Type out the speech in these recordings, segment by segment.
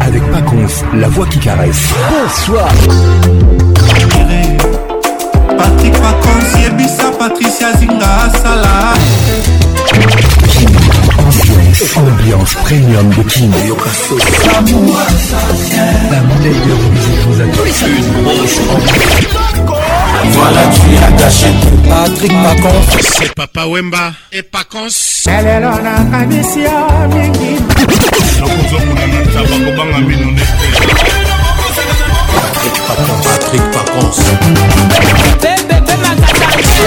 avec Paconf, la voix qui caresse. Bonsoir. Patrick Paconf, Yebisa, Patricia Zinga, Salah. Ambiance, ambiance premium de Kim. La bouteille de musique vous attend. Voilà, tu as gâché tout. Patrick Pacons. C'est Papa Wemba et Pacons. Elle est là, la camicia, ah, mingi. Patrick Pacons. Patrick Pacons.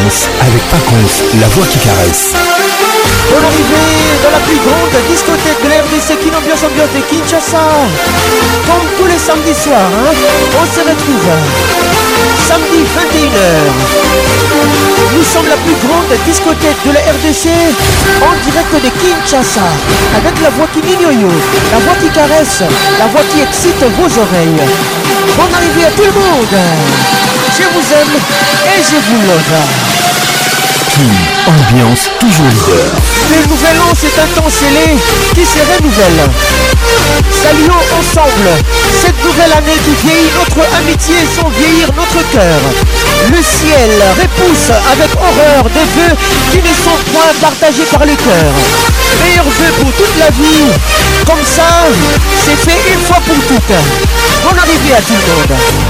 avec avec Paconce, la voix qui caresse pour l'arrivée dans la plus grande discothèque de l'RDC qui ambiance de Kinshasa. Comme tous les samedis soirs, hein, on se retrouve samedi 21h. Nous sommes la plus grande discothèque de la RDC en direct de Kinshasa avec la voix qui mignonne, la voix qui caresse, la voix qui excite vos oreilles. Bonne arrivée à tout le monde. Je vous aime et je vous love ambiance toujours leader. Le nouvel an, c'est un temps scellé qui se renouvelle. Saluons ensemble cette nouvelle année qui vieillit notre amitié sans vieillir notre cœur. Le ciel repousse avec horreur des vœux qui ne sont point partagés par le cœur. Meilleurs vœux pour toute la vie, comme ça, c'est fait une fois pour toutes. Bonne arrivée à tout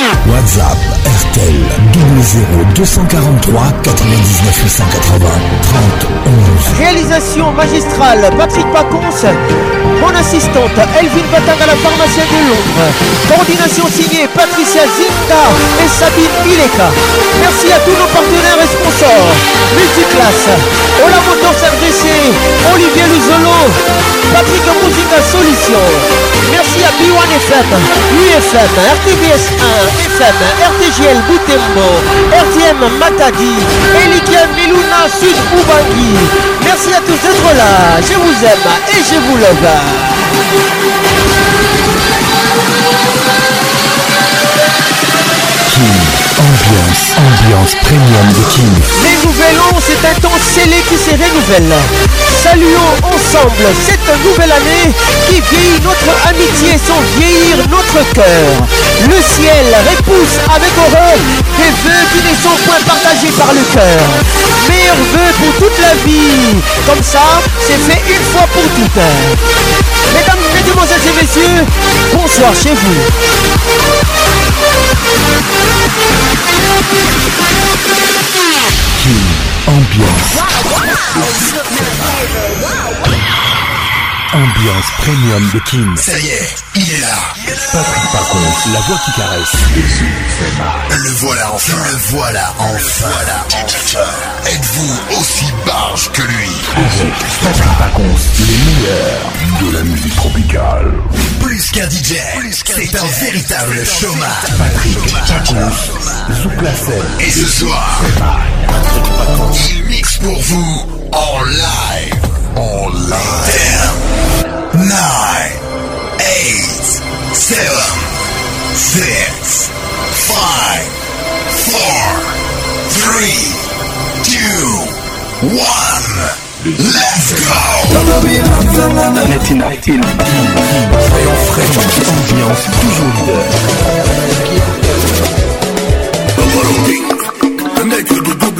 WhatsApp RTL 243 99 880 30 11. Réalisation magistrale Patrick Paconce, mon assistante Elvin Batang à la pharmacienne de Londres. Coordination signée Patricia Zinta et Sabine Mileka. Merci à tous nos partenaires et sponsors. Multiclasse, Ola Motors RDC, Olivier Luzolo, Patrick Musica Solution. Merci à B1 FM, UFM, RTBS 1. FM, RTGL Boutembo, RTM Matadi, Elikia Miluna, Sud Merci à tous d'être là. Je vous aime et je vous love. Ambiance, ambiance premium de King. Les vélons, c'est un temps scellé qui se renouvelle. Saluons ensemble cette nouvelle année qui vieillit notre amitié sans vieillir notre cœur. Le ciel repousse avec horreur des vœux qui ne sont point partagés par le cœur. Meilleurs vœux pour toute la vie. Comme ça, c'est fait une fois pour toutes. Mesdames, mesdemoiselles et messieurs, bonsoir chez vous. Wow! Wow, wow. Ambiance premium de King. Ça y est, il est là. Patrick Pacons, la voix qui caresse. c'est Le voilà enfin. Le voilà enfin. Voilà Êtes-vous aussi barge que lui Patrick Pacons, les meilleurs de la musique tropicale. Plus qu'un DJ, c'est un véritable chômage. Patrick Sous Zouplacel. Et ce soir, Patrick il mixe pour vous en live. all live. Ten, nine, eight, seven, six, five, four, three, two, one. Let's go Latin Active Soyons ambiance toujours leader Connecte le double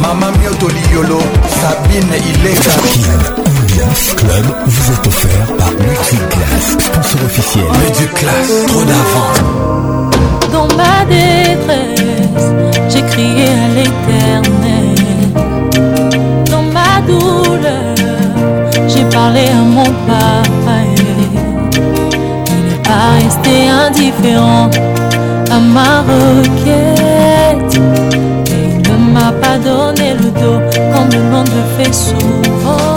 Maman Mioto Liolo, Sabine il Ileka. Ambiance Club vous êtes offert par Multiclass, sponsor officiel. Multiclass, trop d'avant. Dans ma détresse, j'ai crié à l'éternel. Dans ma douleur, j'ai parlé à mon papa. Il n'est pas resté indifférent à ma requête donner le dos, comme le monde le fait souvent.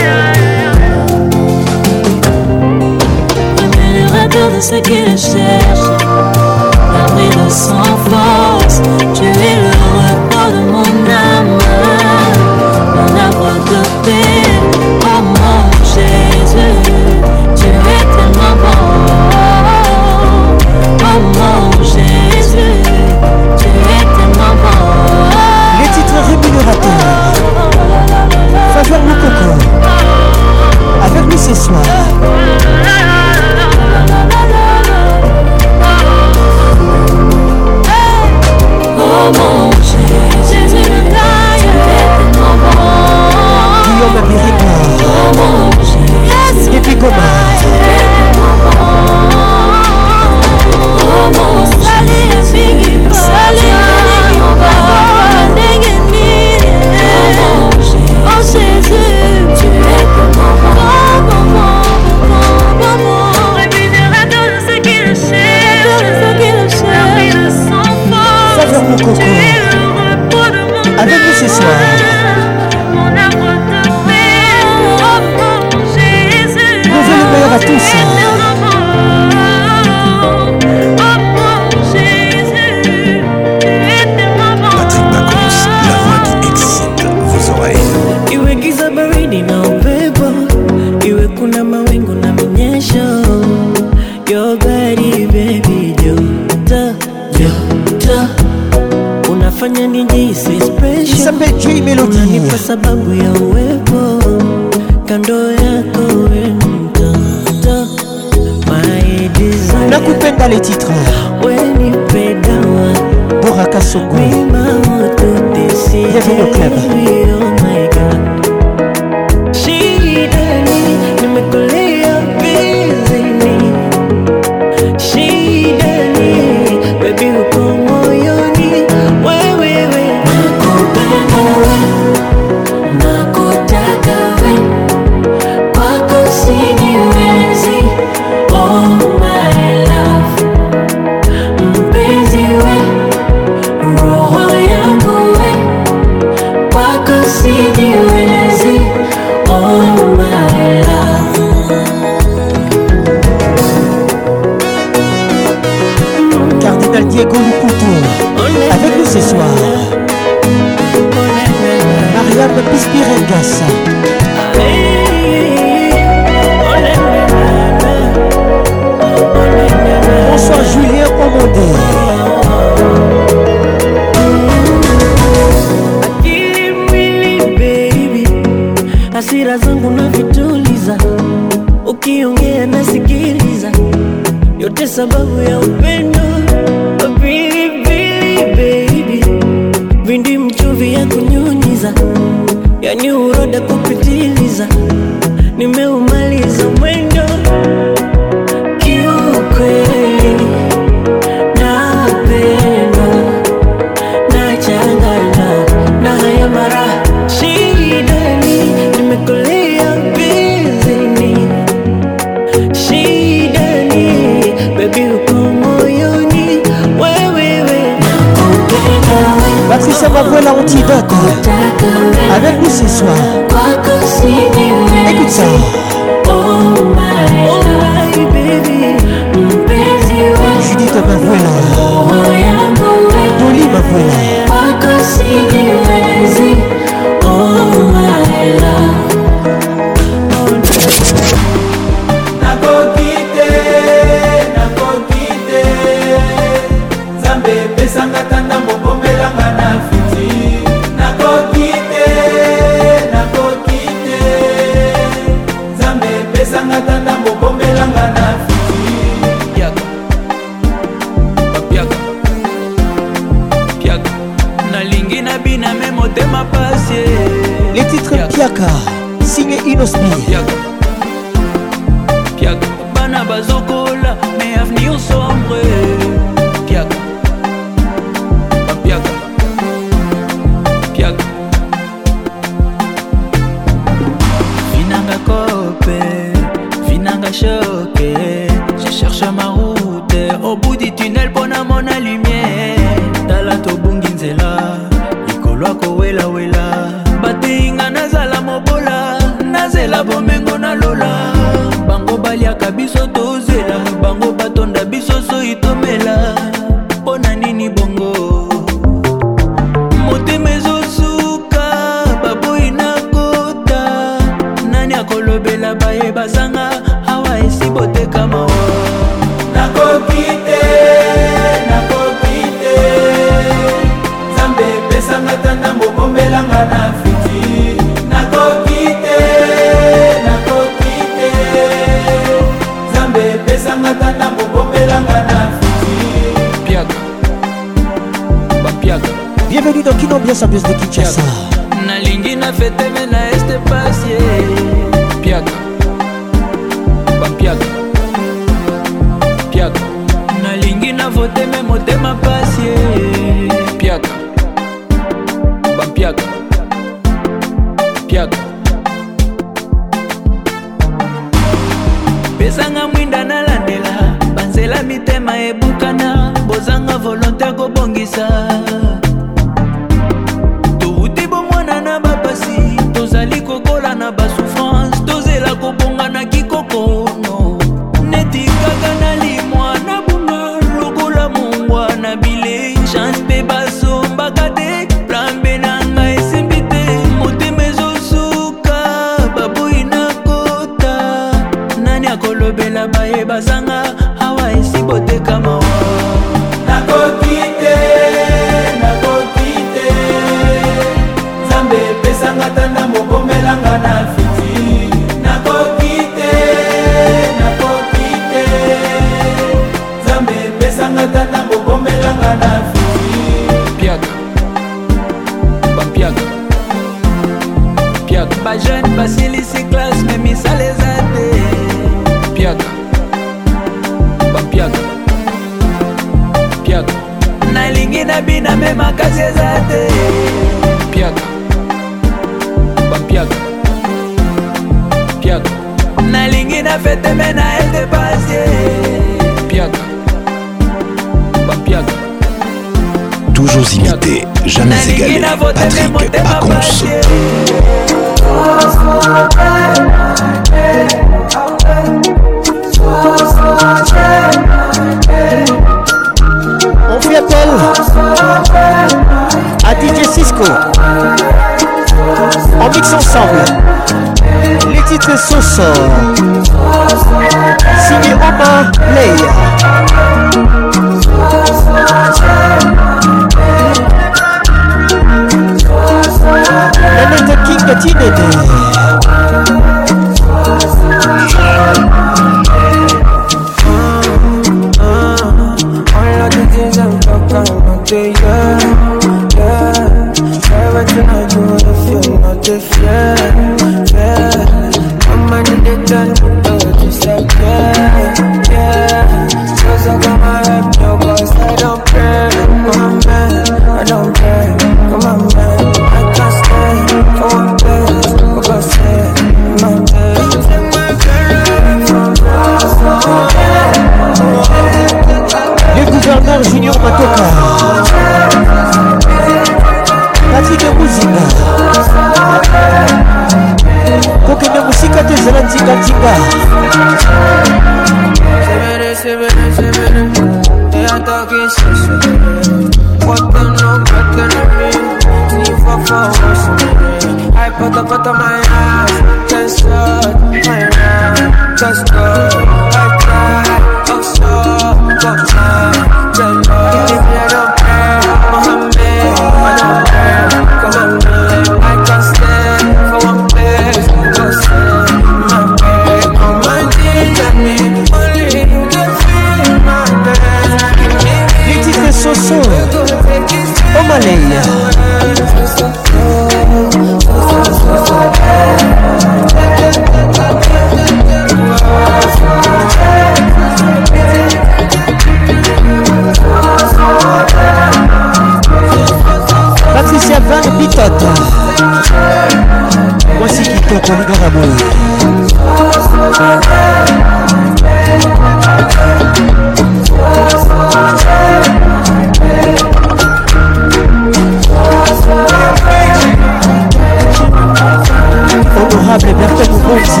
Honorable Bertrand Moukonti,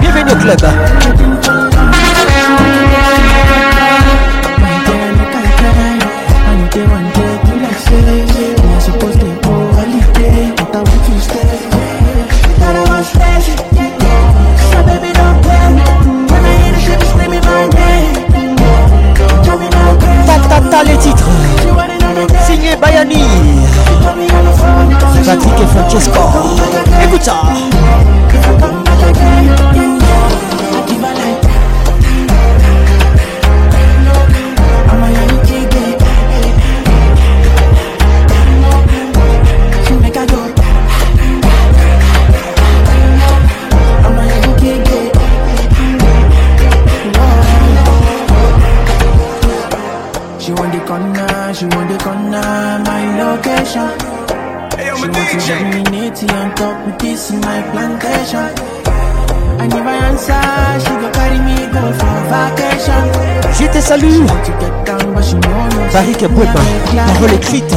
bienvenue au club. ça les titres. Signé Bayani. Patrick et Francesco. Écoute ça. te salue Barik Boueba, parole écrite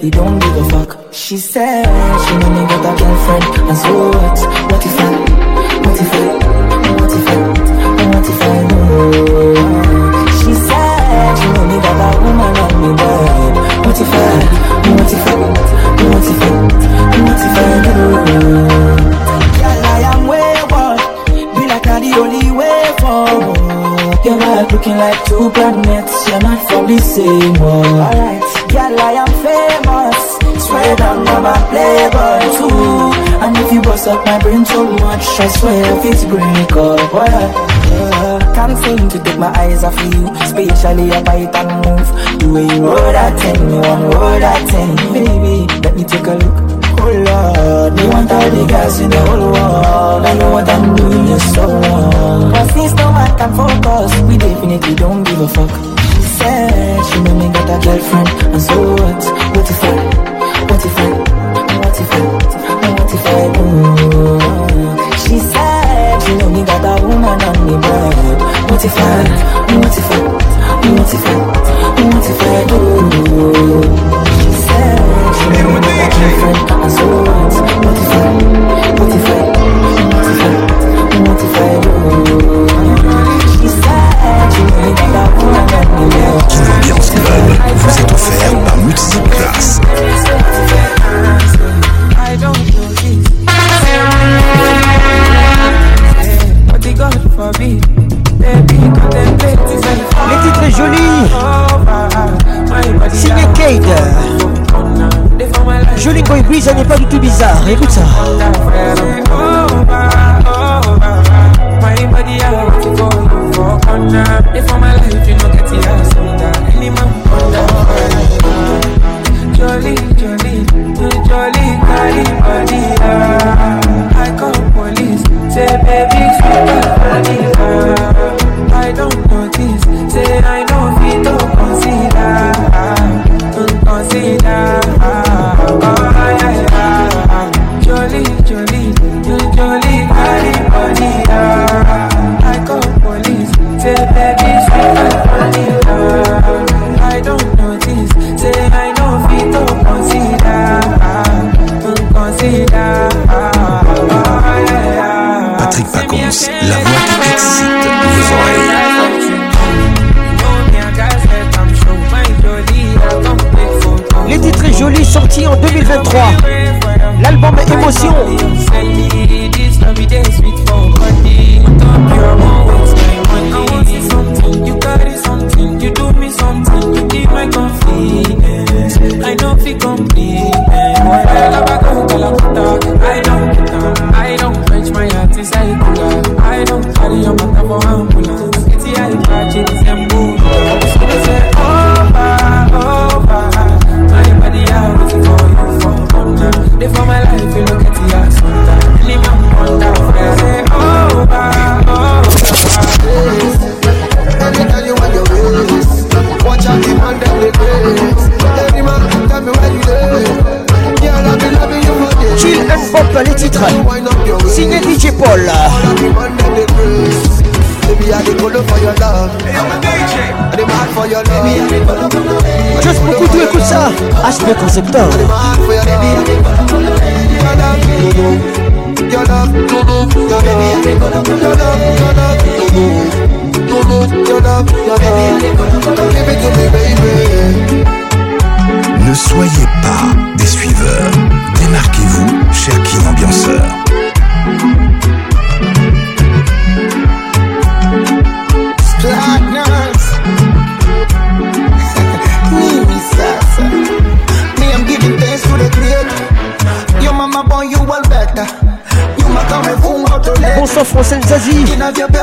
make don't give a fuck. She said she know me got a girlfriend, and so what? What if I? What if I? What if I? What if I know? She said she know me got a woman on me bed. What if I? What if I? What if I? What if I know? Girl, I am wayward, be like I'm the only way forward. You're not looking like two planets, you're not from the same world. Alright, girl, I am head and I'm a playboy too And if you bust up my brain so much I swear if it's break up well, Can't seem to take my eyes off you Especially a bite and move The way you roll that thing, you want roll that thing Baby, let me take a look Oh Lord, they want all the girls in the whole world. I know what I'm doing is so wrong. But since no one can focus, we definitely don't give a fuck said she know me got a girlfriend, and so what? What if I? What if I? What if I? What if I? Oh, she said she know me got a woman on me, but what if I? What if I? What if I? What if I? Oh, she said she know me got a girlfriend, and so what? What if I? What if I? What if I? What if I? she said she know me got a King ce Club vous est offert par Multiple Les titres jolis. Signé Kate Joli boy ça n'est pas du tout bizarre. Écoute ça. wonder my life you do get the ass wonder Any man Jolly, mm, jolly, jolly, body ah. I call police, say baby, sweet funny ah. I don't notice, say I know fit to consider Don't consider sorti en 2023. L'album Émotion. Super concepteur. Ne soyez pas your best.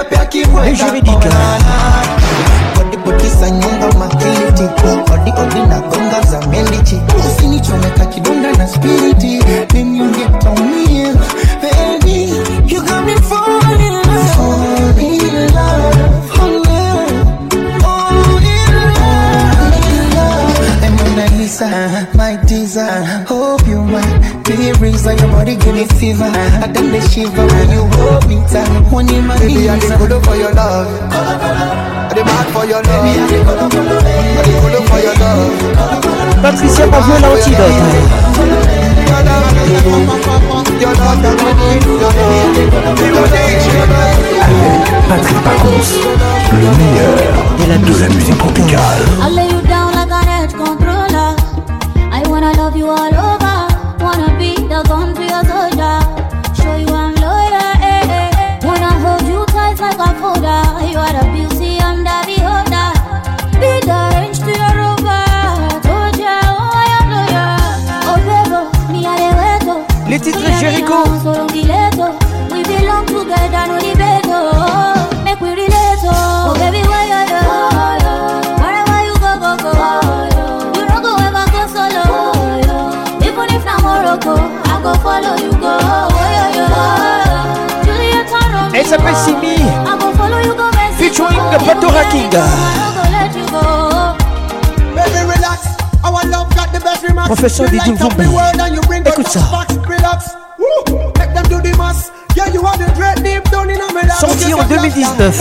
down in my Baby, knees. I for your love. Patricia Patrick Pacons, le meilleur de la musique tropicale. I lay you down like an edge controller. I wanna love you all over. Wanna be the country. Jericho. We belong together, no debate. we Oh, baby, why are you? you go, go, go. You don't go ever go solo. Even if I'm Morocco, I go follow you go. Oh, a Pessimi. Featuring the Patora oh, King. the Professeur Vumbi. Écoute ça. en 2019.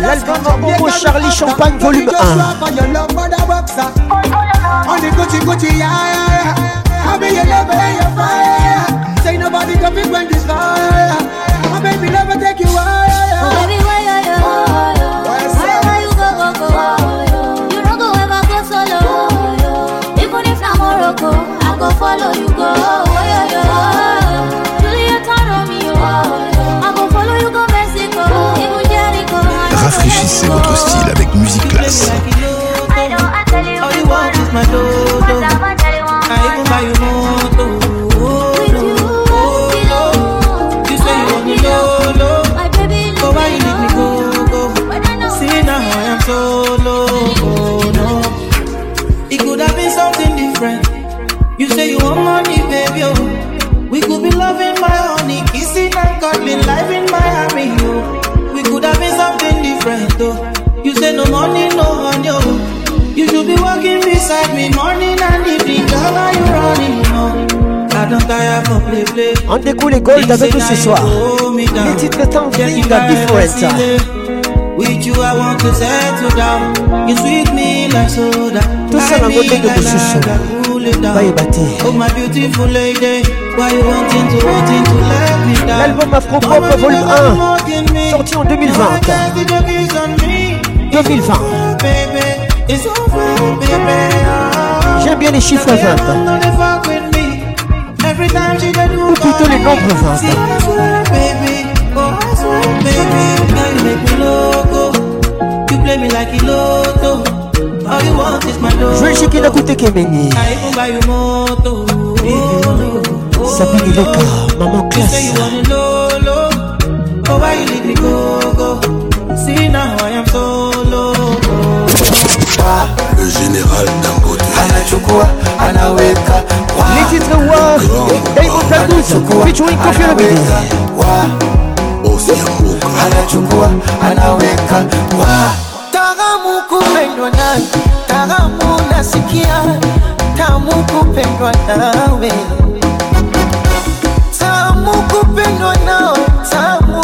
L'album en bonbon Charlie Champagne volume 1. On découle les gold avec nous ce soir. Les titres Something Different. With you I want to settle down Tout ça dans votre de ce Bye Bati Oh my beautiful lady Why you wanting to wanting to me down L'album Afro Pop volume 1 Sorti en 2020 2020 J'aime bien les chiffres à 20 Every time she do Ou plutôt les noms provinces Baby, oh, baby Girl, you make me loco You play me like a loto All you want is my love Jouer chez Kida Koute Kemeni I even buy you moto Sabine oh, Loka, maman classe You say you want a lolo Oh, why you leave me go, go See now I am so loco Le général d'un anachukua anaweka anachukua anaweka tagamu kupendwa nawe tagamu nasikia tamu kupendwa nawe tamu kupendwa nawe tamu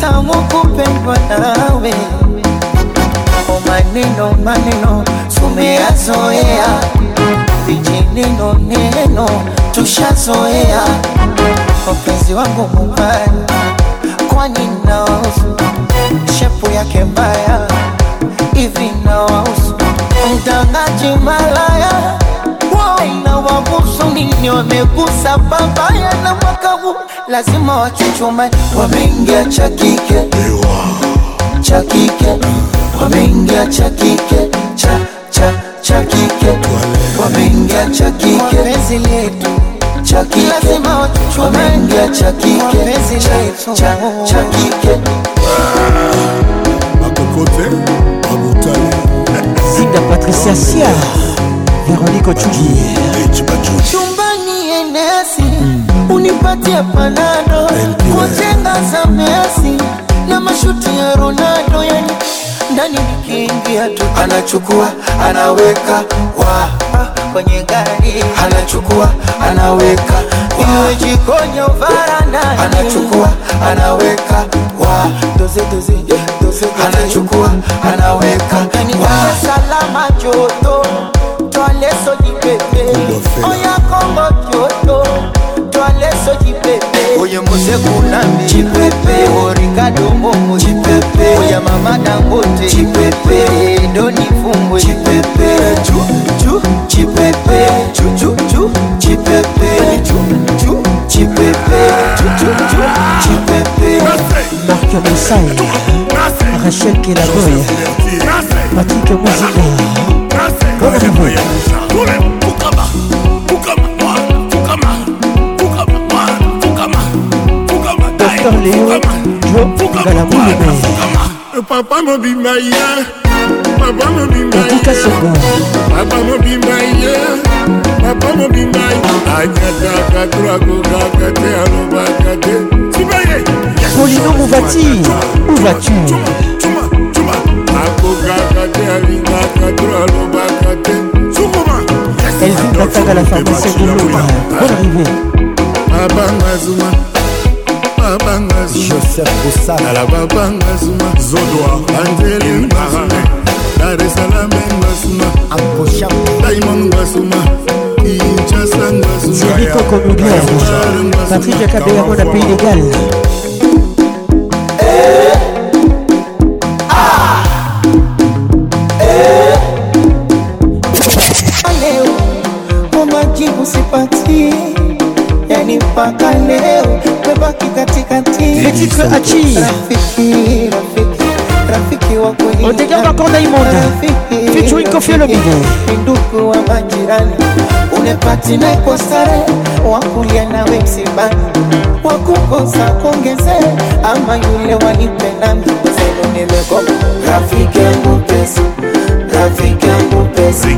tamu kupendwa nawe maneno maneno tumeyazoea, vijineno neno tushazoea. Mpenzi wangu mubaya, kwani nawahusu? Shepu yake mbaya hivi nawahusu? Mtangaji malaya wabusu nini? Wamegusa babaya na mwaka lazima wachuchumai wameingia chakike chakike, chakike wameingia cha kike cha cha cha kike wameingia cha kike penzi letu cha kike lazima watuchwe wameingia cha kike penzi letu cha cha kike makokote mabutani Zinda Patricia Sia Veronique Ochugi chumbani enesi unipatie panado kwa chenga za Messi na mashuti ya Ronaldo yani ndani nikiingia tu anachukua anaweka wa kwenye gari anachukua anaweka iwe jikoni au varandani anachukua anaweka wa doze doze doze anachukua anaweka ni yaani salama joto toaleso jipepe oya kongo joto toaleso jipepe oyo mosekulami cipepe orikado mbongo cipepe oya mama dangote cipepe endoni fumbwe cipepe cipepe cipepe cipepe cipepe marc mosai rachel kelaboy patrik mozika bonanaboy Corléo Jokala Moulime Papa mobima ye Papa mobima ye Okuka Soko Papa mobima ye Papa mobima ye Akataka turakokaka te alobaka te Sibaye Polino Mouvati Où vas-tu akokaka te alingaka to alobaka te sukuma elvin kataka la pharmacie boloma bon arrivé abanga zuma nalaba banga zumanalaba banga zuma zodwa anzeli marin daresalame ngasuma daimon ngasuma Zélie Cocomodière, Patrick Akabé, oh. mon appui légal. Leo, omaki kusipati, yani mpaka leo le titre Hachi Odega Bakonda Imonda featuring Kofi Olomide ndugu wa majirani unepatine kwa stare wakulia nawe msibani wakukosa kuongeze ama yule wanipendangi selo nimekoma rafiki yangu pesa rafiki yangu pesa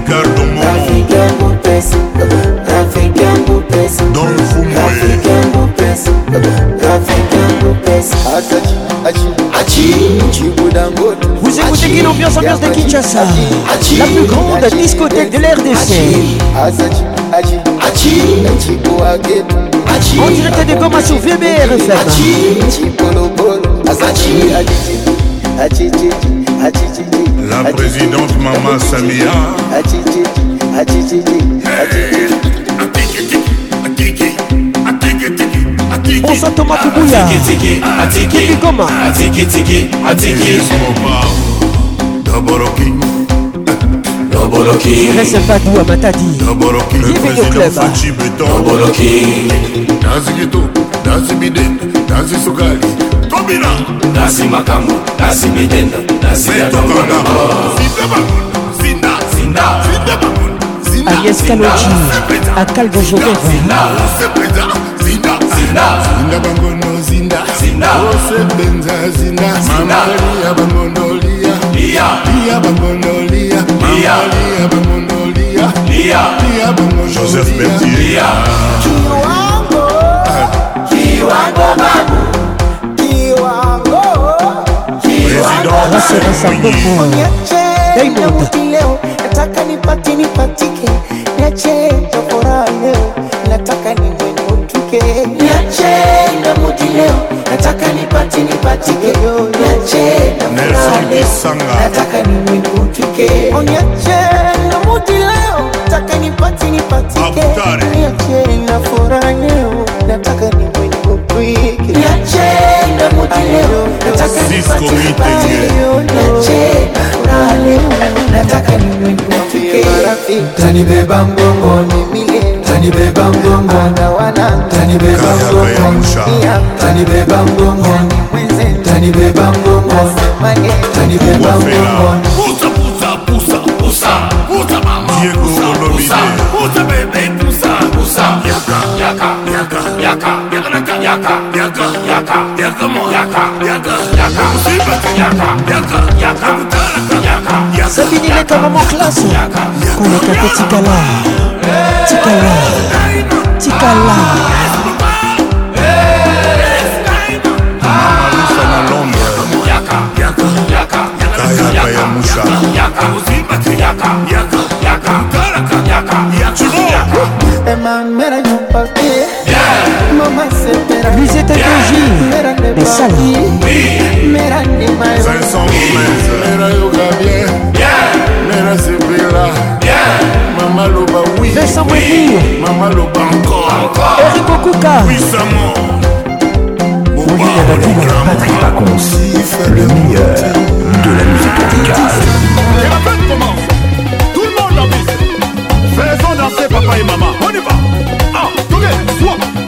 rafiki yangu pesa rafiki yangu pesa rafiki yangu pesa rafiki Lopez Atati, Achi, Achi Chibu Dangote Vous écoutez qui l'ambiance ambiance de Kinshasa La plus grande discothèque de l'RDC Asati, Achi, Achi Chibu Aget Achi En direct de Goma sur VBR FM Achi, Chibu Lopol Asati, Achi, Achi, Achi La présidente Maman Samia Achi, Achi, Achi, Achi musa toma kibuya kiki goma reservatoir matadi videoclubnazi gitu nazi bidenda nazi sukali kobina nasi makambo nasi bidenda nasi yadongonaoa Agnès Kaloji, à Cal de Genève. zinda zinda bangono zinda wose benza zinda mamalia bangonolia lia bangonolia mamalia bangonolia lia bangonjoseph betia kiwango kiwango babu kiwango président Hussein Sakopo Diamond leo nataka nipate nipatike niache furaha leo nataka nini nipatike, niache na inamudi leo, nataka nipati nipatike, niache na leo, nataka niwinukike, oh, niache na inamudi leo, nataka nipati nipatike, niache na inafuraha leo, nataka niwinukike, niache na inamudi leo, nataka nipati nipatike, niache na inafuraha leo, nataka niwinukike tanibeba mgongoni tanibeba mgongontanibeba mgongontanibeba mgongoni tanibeba mgongoni tanibeba mgongoni zabini lekaka mo klase koleka te tikala tikala tikala malufa na londrekayaka ya musa emanmera Lisette Doji Esali Mama loba oui Vincent Mouinir Mama loba encore Eric Okuka Oui sa mort Pauline Abakoum Patrick Pacons Le meilleur de la musique tropicale Et la fête commence Tout le monde en piste Faisons danser papa et maman On y va Ah, tourner, soit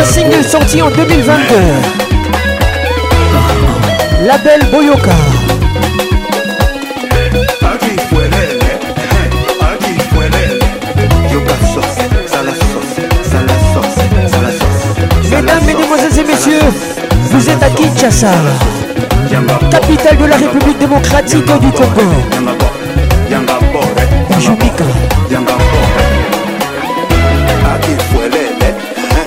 un single sorti en 2022. Label Boyoka. Mesdames, Mesdemoiselles et Messieurs, vous êtes à Kinshasa, capitale de la République démocratique du Congo.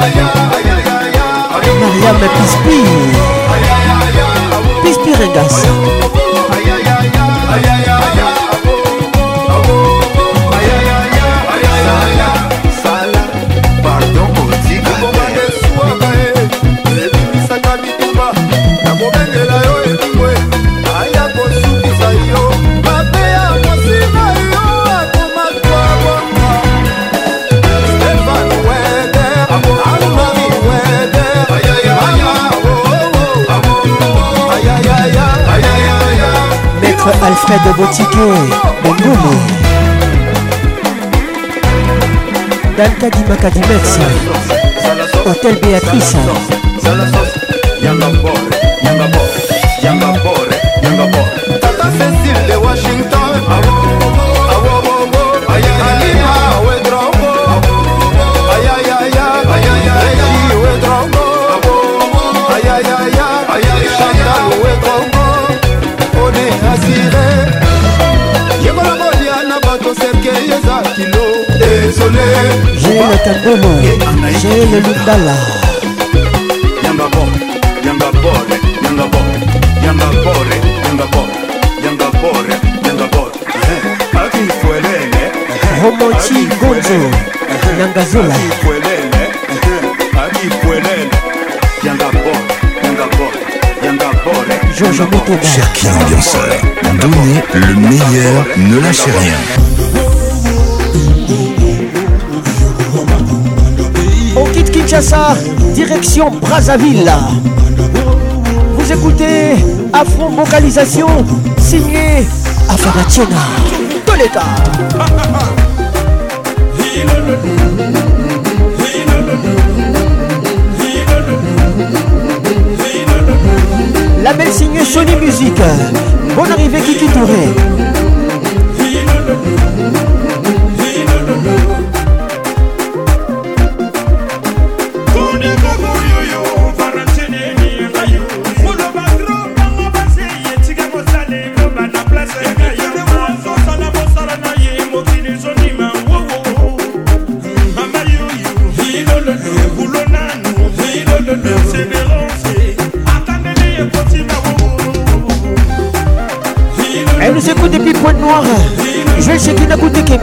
Mariam Pispi Pispi Regas Pardon, Maître Alfred Botiqué, Bengomo. Danta Dimakadimex, Hôtel Béatrice. Tata Cécile de Washington. kilo désolé j'ai Joël Kagoma Joël Lubala Yanga bo yamba bore yamba bo yamba bore yamba bo yamba bore yamba bore Aki kwelele Homochi Gonzo Yanga zula Aki kwelele Aki kwelele yamba bore yamba bore yamba bore Jojo Motoba Cher qui ambianceur Donnez le meilleur Ne lâchez rien Kinshasa, direction Brazzaville. Vous écoutez affront Vocalisation, signé Afanationa de l'État. La belle signée Sony Music. Bonne arrivée Kiki Touré.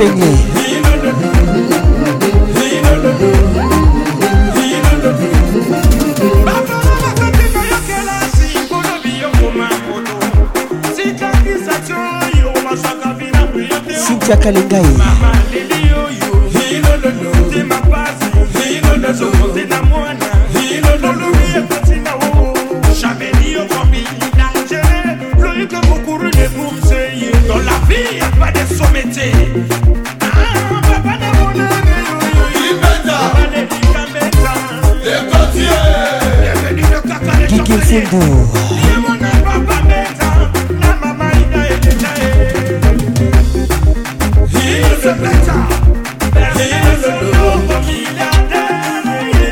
penge sintia kalengai dans la vie, il n'y a pas de sommité. Kinsindu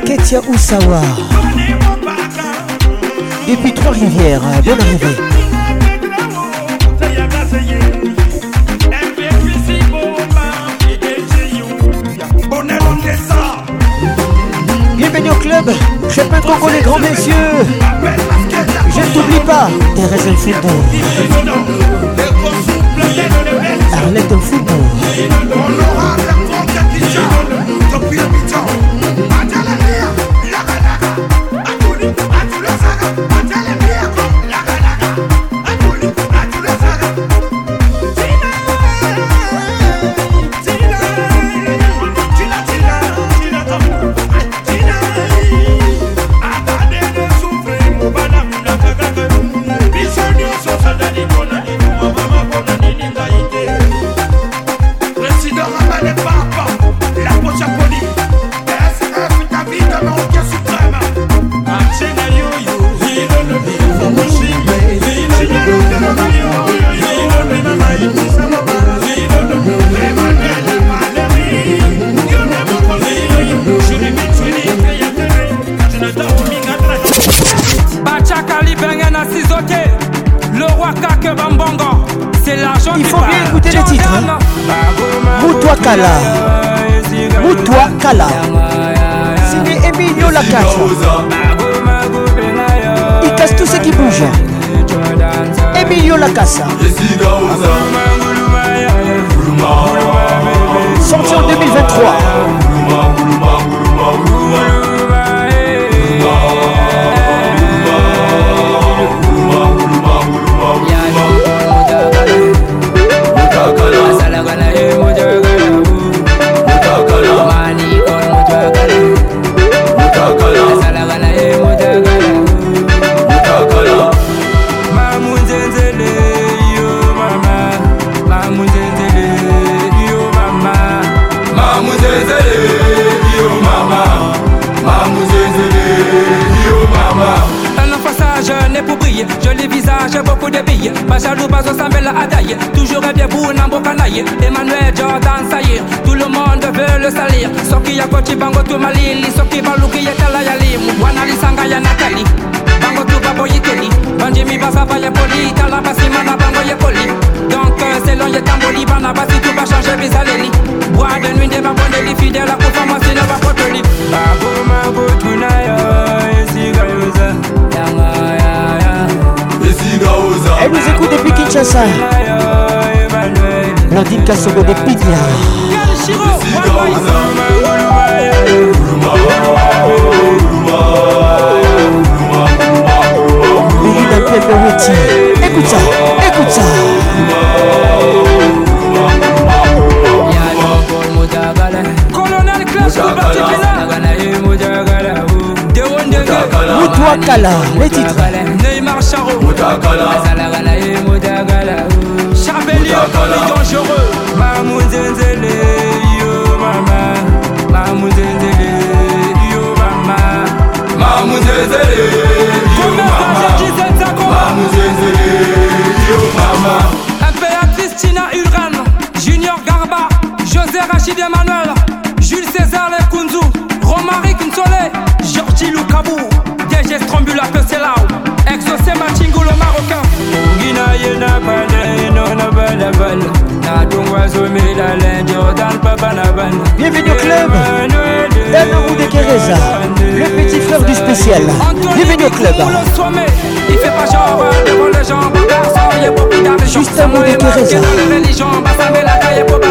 Ketia Oussawa puis Trois-Rivières, bonne arrivée Bienvenue au club je peux trop les grands messieurs Je ne t'oublie pas Thérèse le football Arlette le football kala mutwa kala signé emilio il casse tout ce qui bouge emilio lakasa sorti en 2023 beaucoup de billes. Pas jaloux, pas au sans à taille. Toujours bien pour un canaille. Emmanuel Jordan, ça y est, tout le monde veut le salir. Soki ya kochi bango tu malili, soki baluki ya yali. ya limu. Wanalisanga ya Natali, bango tu babo yiteli. mi basa ya poli, tala basimana bango ya poli. Donc euh, selon ya tamboli, banabasi tu vas changer bizaleli. Bois de nuit, des de les fidèles à princesa Claudine Kasogo de Pigna Écoute ça, écoute ça Colonel Classe Moutouakala, les titres Neymar Charo Moutouakala Mouliakola dangereux Mamou Zenzele Yo mama Mamou Zenzele Yo mama Mamou Zenzele Yo mama Mamou Zenzele Yo mama Impératrice Christina Urán Junior Garba José Rachid Emmanuel Jules César Lekunzu Romaric Nsole Georgie Loukabou DJ Strambula que c'est là Exaucé machingo le marocain Guina yena bana eno na bana bana Na dungwa zomi la lendi odan papa na bana Bienvenue au club Danourou de Kereza Le petit frère du spécial Bienvenue au club Il fait pas genre euh, devant les gens Juste un mot de Kereza Dans les religions Bassa la taille pour pas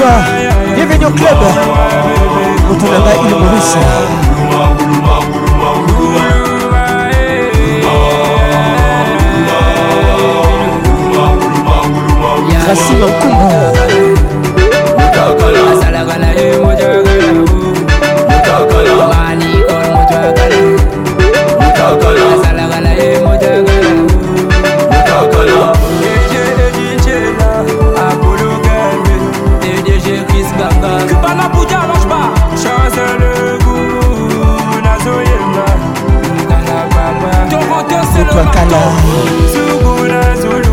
nanga bienvenue au club moto nanga ile maurice racine nkumbu azalaka na ye moja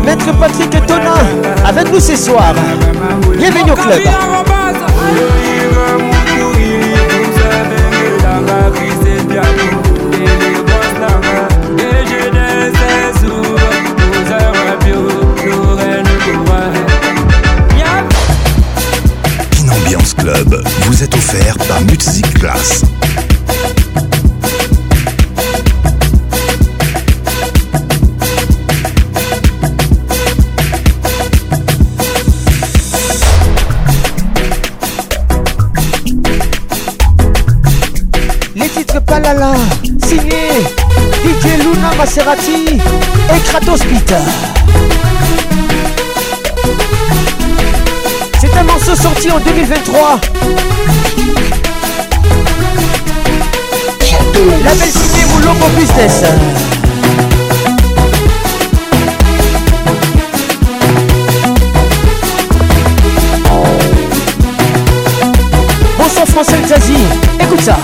Maître Patrick Tonin, avec nous ce soir. Bienvenue au club. Une ambiance club vous est offert par Music Class. Maserati et Kratos C'est un morceau sorti en 2023. La signé Moulombo Business. Bon sang français Zazie, écoute ça.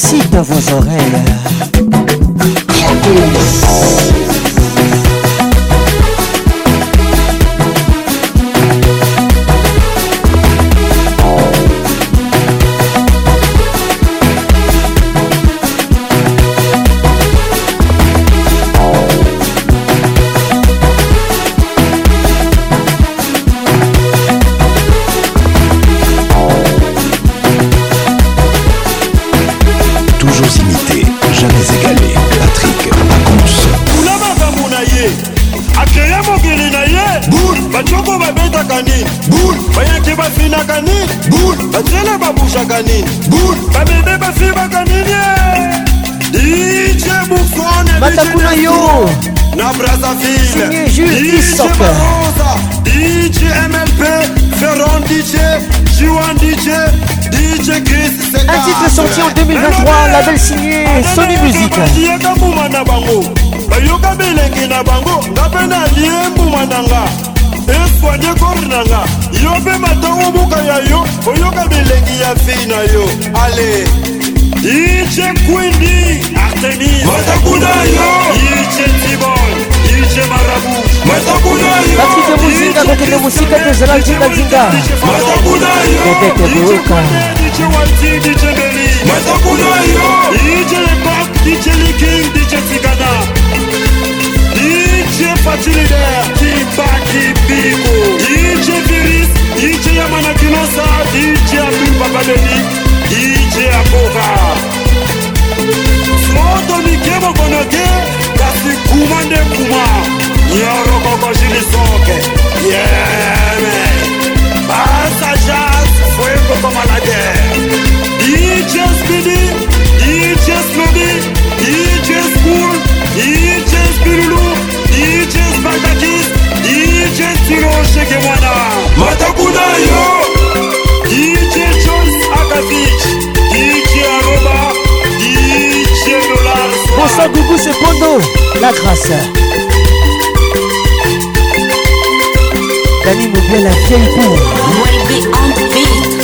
excite dans vos oreilles. Un titre sorti en 2023, label signé Sony Music. bayoka bilenge na bango nga mpe nalie mbuma na nga eswanye kore na nga yo mpe matango buka ya yo oyoka bilengi ya fii na yo ale ice kwindi artemis otakuna yo ice tibon bakite muzika kokende muzika tozala nzinganzinga kobete koyoka DJ Liking, DJ Tigana DJ Fatilider, Kibaki Bibo DJ Viris, DJ Yamana Kinosa, DJ Abdul Babadeni, DJ Abora Soto Mikemo Konoge kasi kuma nde kuma nyorokokosilisoke yeme basa jas fuekokomalade djespidi djeslobi djeskul djespirulu djesbatakis djestirosheke mwana matakuna yo dj jos akasich dj aroba Vincent Gougou, c'est Pondo, la grâce. Dani Moubia, la vieille boue. We'll be on the beat.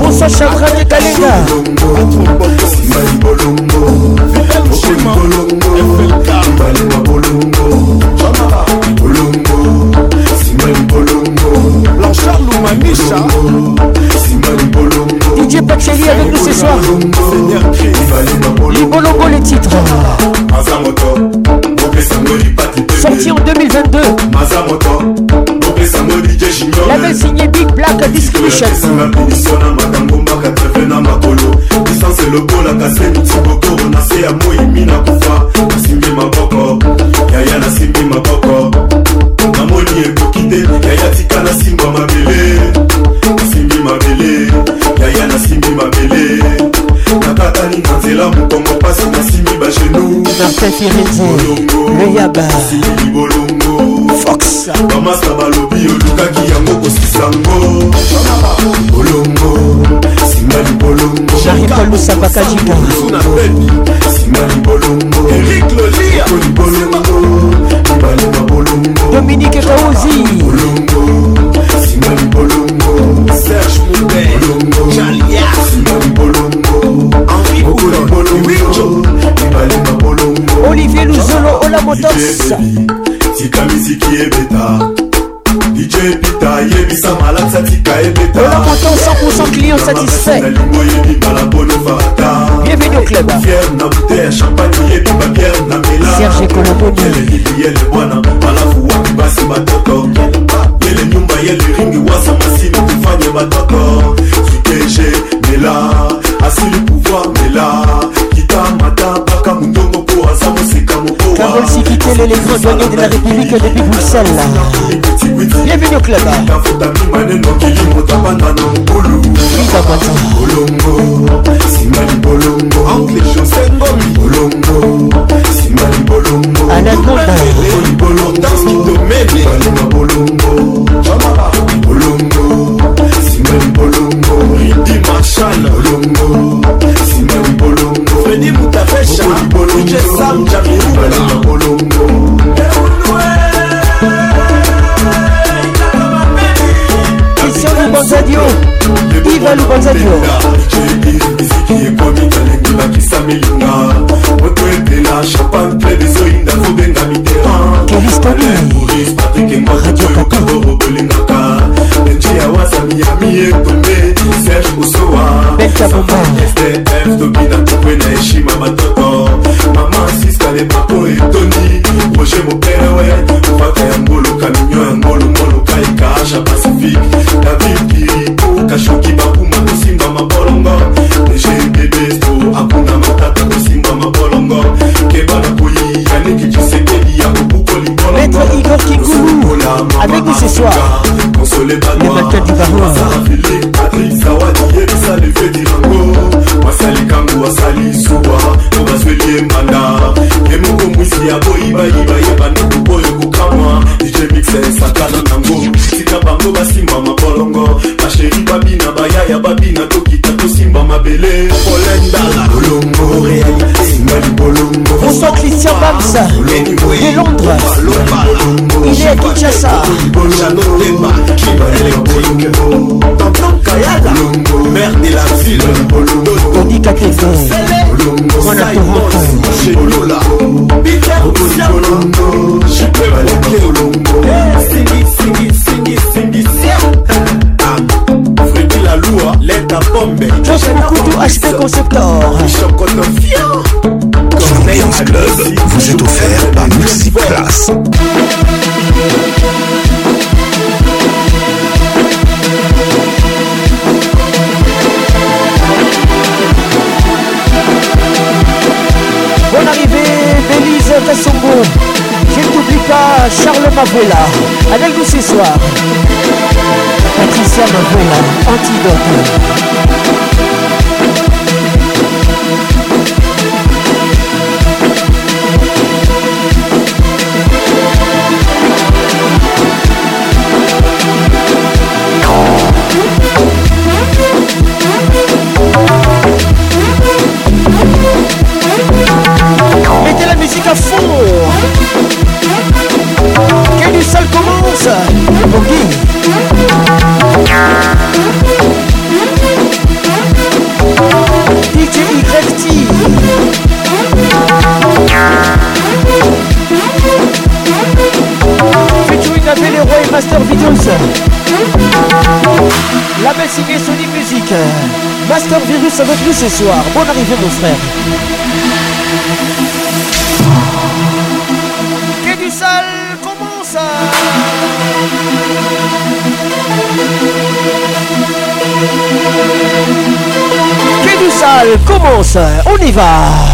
Bonsoir Chabra balinga simali bolongo okoli bolongo baliwa bolongo bolongo simali bolongo blanchard lumamisha simali bolongo didier pacheli avec nous ce soir libolongo les titres aza moto Sorti en 2022 La belle signée Big Black Distribution distance lokola kasi mitibokoro na se ya moyimi na kufa nasimbi maboko yaya nasimbi maboko namoni ekoki te yaya tika nasimba mabele nasimbi mabele yaya nasimbi mabele nakatani na nzela moko martin firenze leyaba fox bamasa balobi olukaki yango kosisango bolongo simba libolongo jaripol lusabaka jiba simba libolongo erik loliako libolongo libalima bolongo dominike kauzi bolongo Simon Bolongo Serge Moubet Bolongo Jalia Simon Bolongo Henri Boulon Bolongo Ibalima Bolongo Olivier Luzolo Ola Motos Tika misiki ebeta DJ Pita yebisa malata tika ebeta Ola Motos 100% client satisfait Nalingo yebima la bono fata Bienvenue au club Fier na bouteille champagne yebima Pierre na mela Serge Koloboni Yele libi yele bwana Malafu wapi basi batoto Yele bwana ile nyumba yeliringi wasa masini kufanye mataka sudeje mela asili pouvoir mela Carole Sikitele, les grands douaniers de la République depuis Bruxelles. Bienvenue au club. Bolongo, simali bolongo, oncle Joseph Gomi, bolongo, simali bolongo, anaconda, bolongo, danse qui domine, balima bolongo, bolongo, simali bolongo, Ridi Marshall, bolongo. Freddy Mutafesha DJ Sam Jamiru Balanga Bolongo Eunwe Christian Lubanzadio Iva Lubanzadio ekomibalengi bakisa milinga moto epela champagne ple bezoyinda kobenga miteranboris patrik engoaokolingaka benji awasa miami etombe bosowaestf tobina tupe na heshima batoto mama siskale papo etoni proje mopelewe mpaka ya ngolo kaminio ya ngolo molokaikaasha pacifique david kiriko kashoki babo conceptor L'ambiance club vous est offert par Music Class. Bonne arrivée, Belize ne t'oublie pas Charles Mavola, avec nous ce soir, Patricia Mavola, Antidote. Master Virus avec nous ce soir. Bonne arrivée mon frère. Que du sale commence Que Quai du sale commence, on y va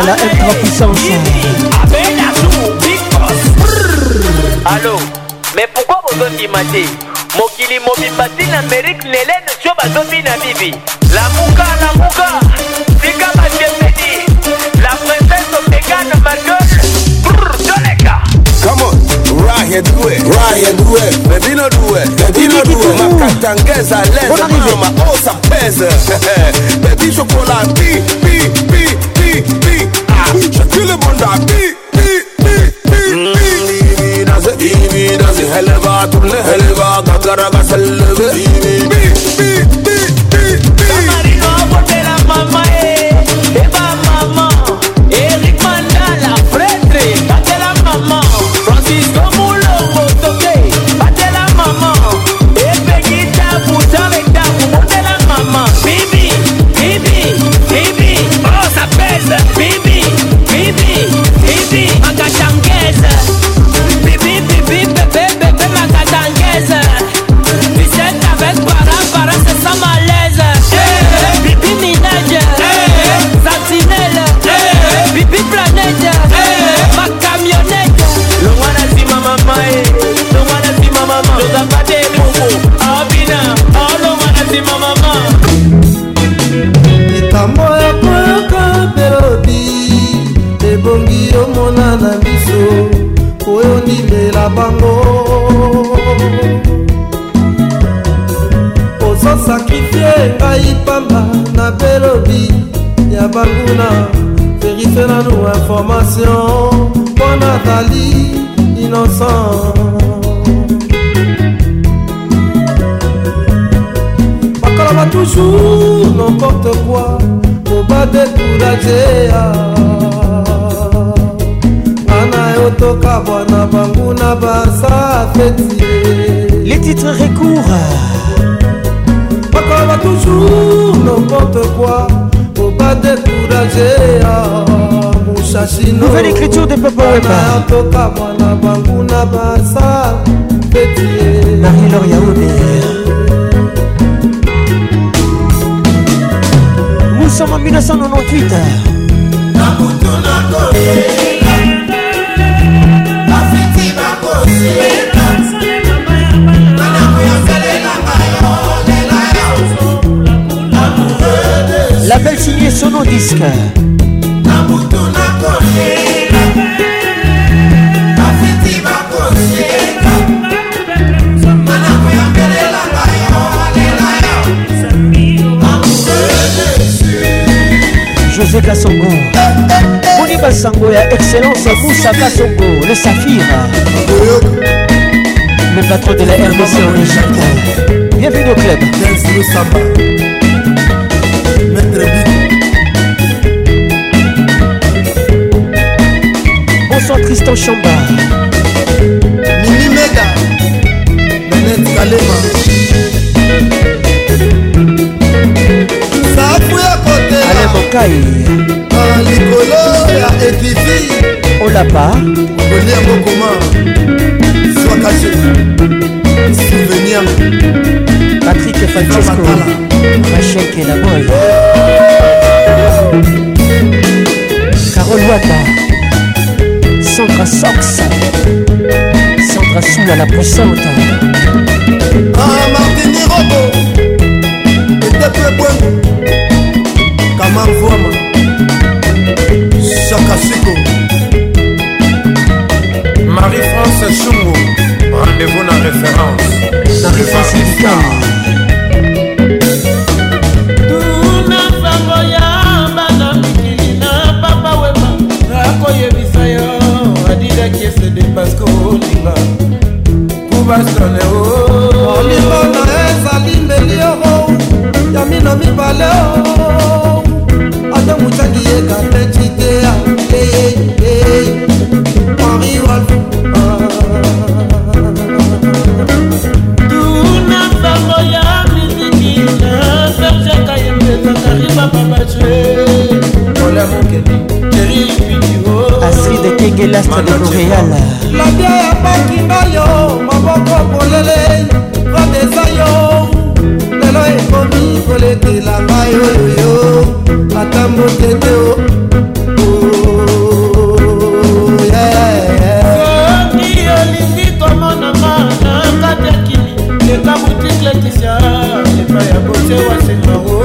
ezala extra puissance allo mais pourquoi bozondima te mokili mobimba ntina amerike nelene tio bazobina bibi lamuka lamuka tika batiemedi la princesse opekane madone brr toleka come on Raya do it, Raya do it, baby no do it, baby no do it. Makatangeza leza, mama osa pesa. kuna informations, nanu information mpo natali innocent va toujours n'importe quoi koba décourage ya bana yotoka bwana banguna basa feti les titres recourent. qu'on va toujours n'importe quoi pas découragé musasino nouvelle écriture de papa weba toka mwana bangu na basa petie marie lor yaobe moussama 1998 nakutu nakolela bafiti bakosi La belle signée Sono Disque. José Kassongo. Moni Bassango ya excellence Moussa Kassongo, le saphir. Le patron de la RDC en Égypte. Bienvenue au club. Bonsoir Tristan Chamba Mimi Mega Nanette Kalema Safu ya kotela Ale Mokai Likolo ya edifi Olapa Kolia Mokoma Sois caché Souvenir Patrick Francesco Machek et la boy Carole Wata Sandra Sox Sandra Sou à la puissante Ah Martini Robo Tepe Bwembo Kamarvoma Sakasiko Marie-France Chungo Rendez-vous dans référence La référence médicale samson olingo na ezali mbeli oo ya mino mibale o ata mutaki yeka te citea henri walf tuna sango ya miziki serge kayembe zakari bababashe olemokendi ndenge lastre de montréal labia ya bakinga yo maboko polele kodeza yo lelo ekomi kolekela ngai oyoyo ata mbotete soki olingi komonanga na kati ya kili leka butike letisia epa ya bote wasengango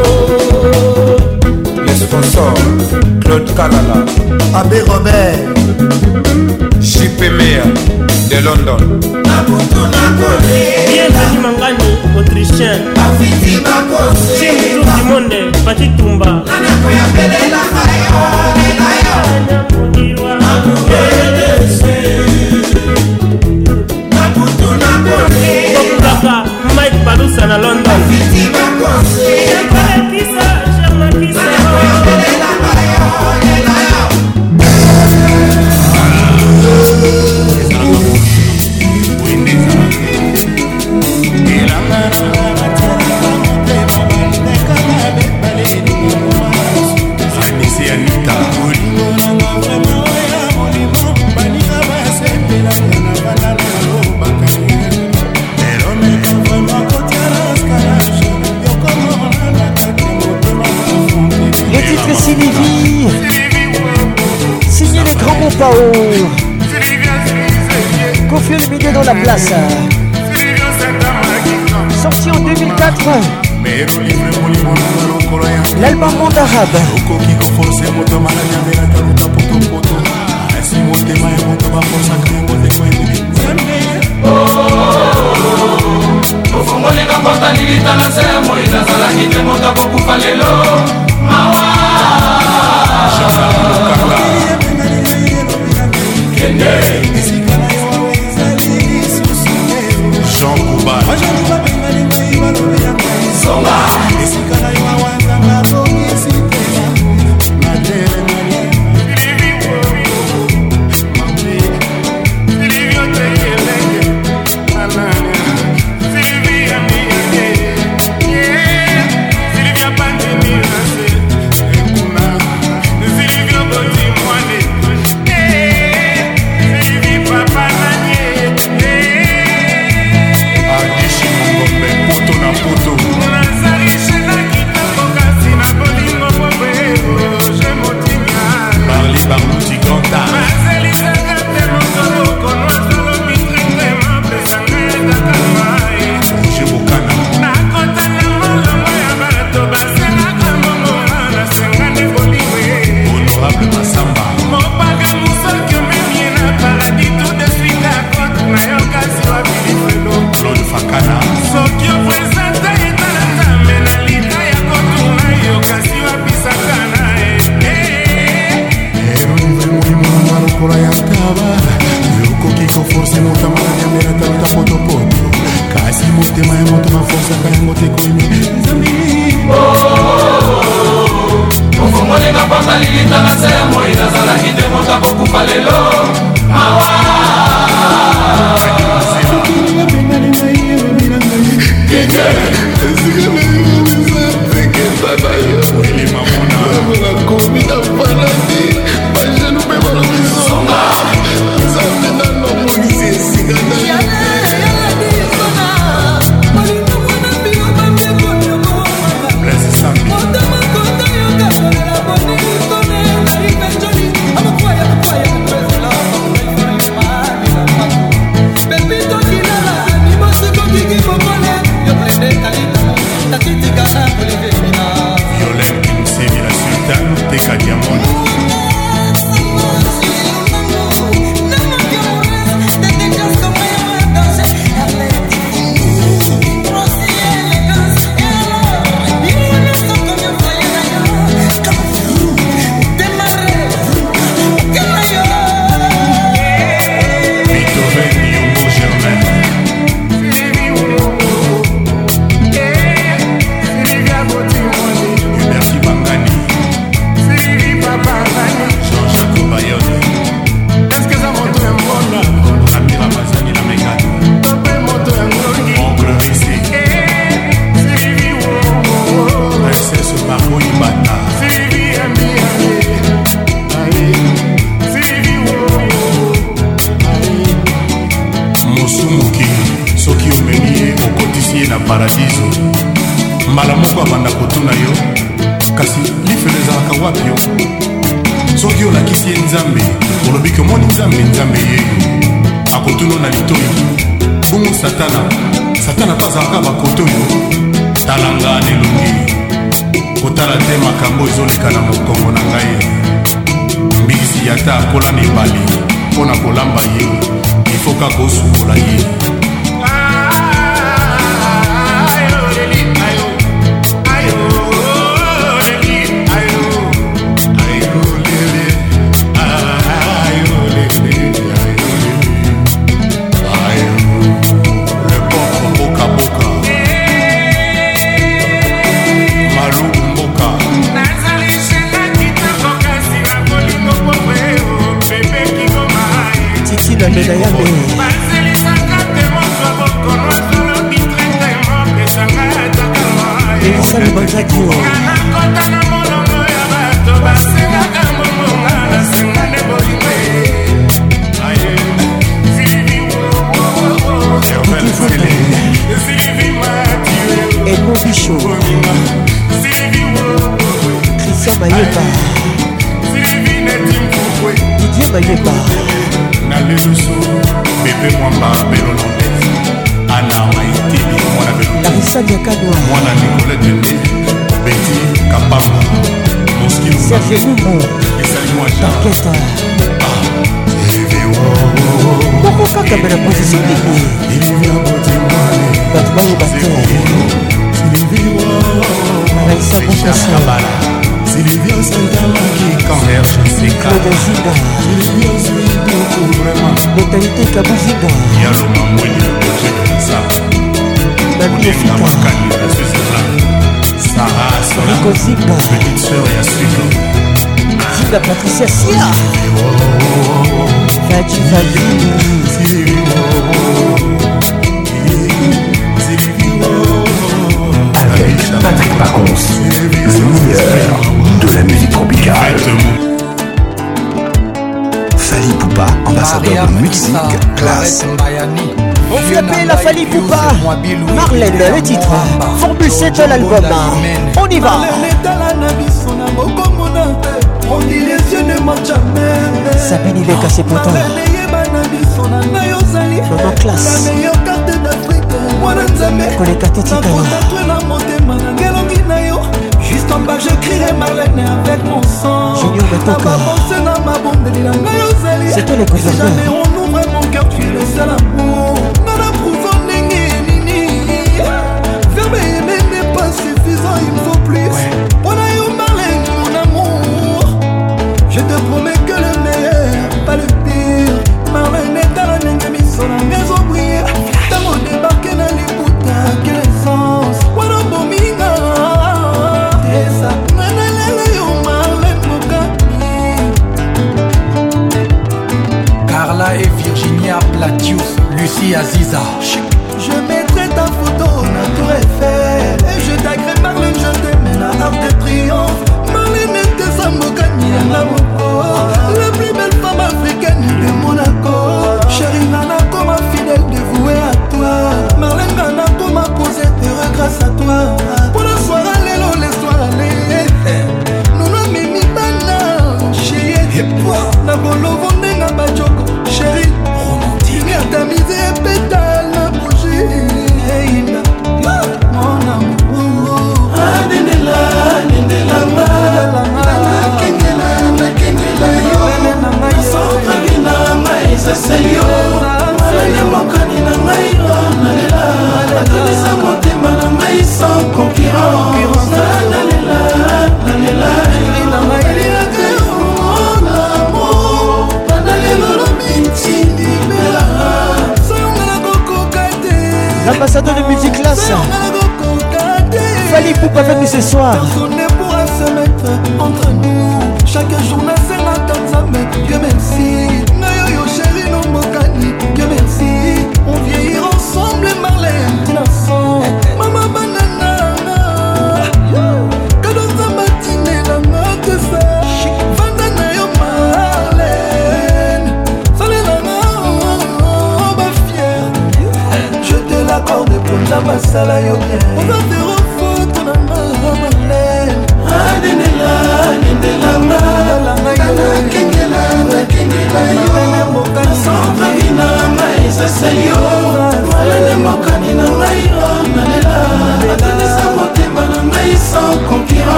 sponsor claude kalala abe robert jpmea de london bienvenu mangani autrichien cimzur du monde patitumba kaka mike balusa na london Thank you. la place. Sorti en 2004. L'album Monde Arabe. ofungolinga kota lilita na se ya moi nazalaki te moto akokufa lelo mawa Hoje eu mas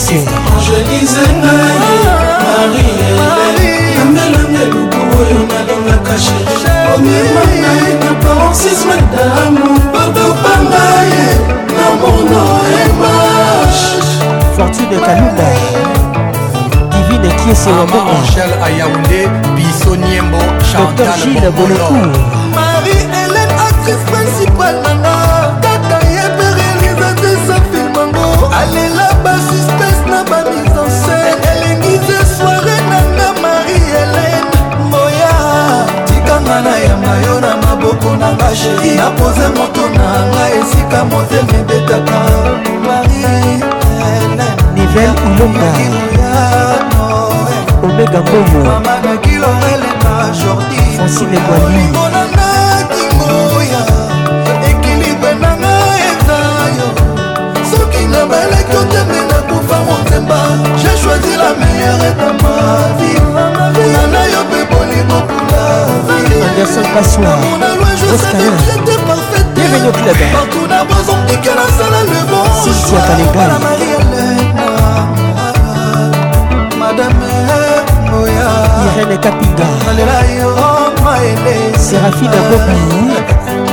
senga oyo nalingaka sheri omema ngai na paroxisme damu bakopanga ye na mono emache fortune kaluda divine kiese waboka angel ayaunde biso niembo chantal boloncourt gakomo francine egwali ekilibe nanga etayo soki na baleki oteme na kufa motema je choisi la meilleure etama kuna na yo mpe bolimokula anderson pasoir oscarbienvenu au club partout na bozompike nasala le bon choix irene kapinga serafina bobi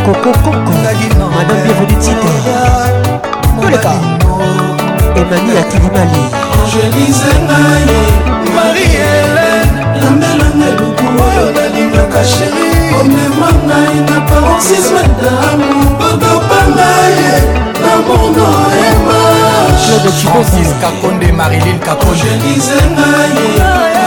kokokoko madame bienvenu tite koleka emani ya kidimali lambelanga eluku oyo nalingaka sheri omema ngai na paroxisme damu bokopa ngaye na mono ema claude chibosis kakonde marilin kakonde jelize ngaye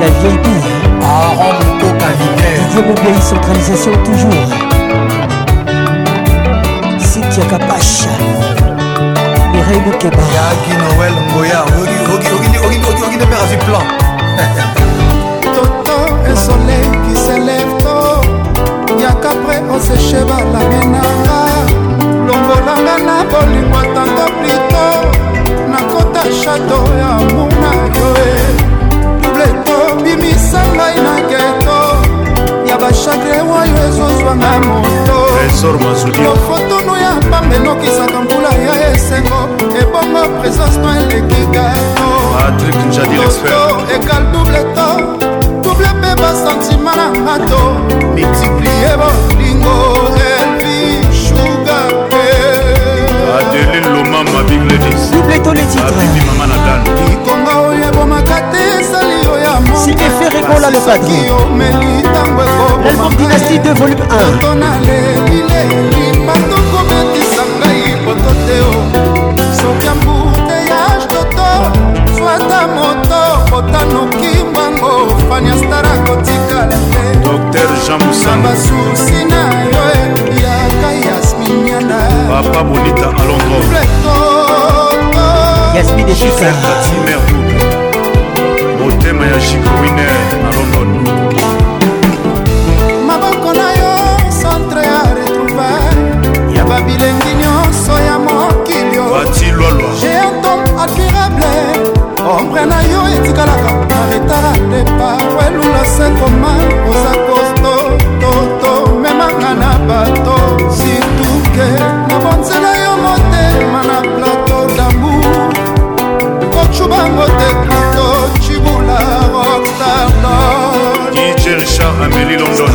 La vieille VIP. Aaron toujours si centralisation toujours. Cynthia Mireille Noël Ngoya. Ogi plan. Toto, soleil qui s'élève tôt. qu'après on la bashagre oyo ezozwanga motofotono ya pamba enokisaka mbula ya esengo ebongo présence no eleki gato ekal double to double mpe basentima na mato multiplie bolingo elvi shuga adeline loma mabigledis double to le titre ikonga oyo ebomaka te esali yo ya signé Ferregola le Patron. L'album Dynastie 2 volume 1. ata moto otanoki mbango fania star akotikala te dr jamusan basusi na yo yaka yasminiana papa bonita alondro yasmine chikaatimer motema ya jikowine na london maboko na yo centre ya retrouver ya babilengi nyonso ya mokili batilwalwa geantom admirable ombre na yo etikalaka maretara depar elula sekoma oza kosto toto memanga na bato situke na bonzela yo motema na plateau damour kocubango te bébé richard amélie london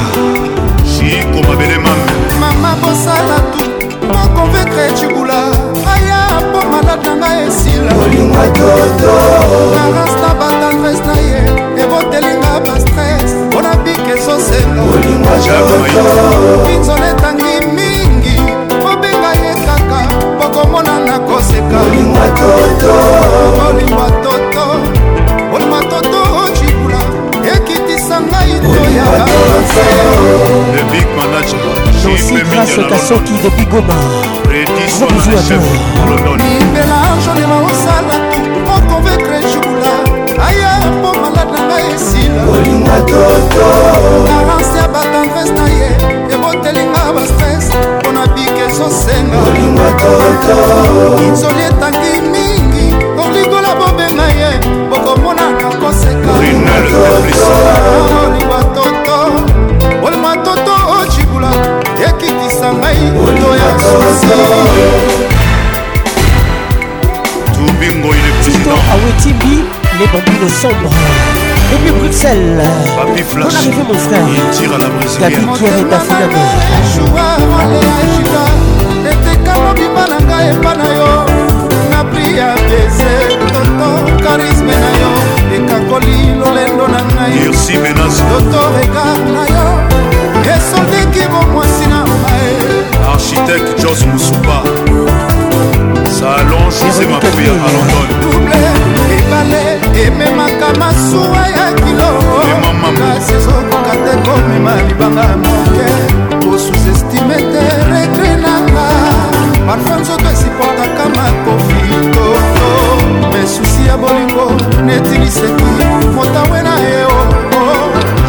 chiiko mabele mame mama bosala tu mokonvekre cibula aya mpo malade nanga esila olinga toto narance na batendrese na ye ebotelinga bastres mpona bike ezosenga olinga toto etangi mingi obenga ye kaka pokomona na koseka olinga toto le big manager jansi grâce kasoki depuis goma libela jolema osala moko vekre jula aya mpo malade na ngai esila olinga toto naranse ya batendrese na ye ebotelinga bastres mpo na bike ezosenga olinga toto inzoli etangi mingi oligola bobenga ye bokomona nakoseka bato ya toso tubingo il est président awetibi les bambinos sombres depuis Bruxelles Papi Flash on arrive mon frère il tire à la brésilienne David Pierre et Dafinamo Joua Malea Jika etekalo bima na ngai epa na yo na pri ya bese toto karisme na yo ekakoli lolendo na ngai toto regard na yo esondeki bomwasi na mae architecte Jos Moussoupa salon josé mapuya à london ebale ememaka masuwa ya kilokasi ezokoka te komema libanga ya moke kosusestime te regre nanga parfum nzoto esipwakaka makofi toto mesusi ya bolingo neti liseki motawe na yeo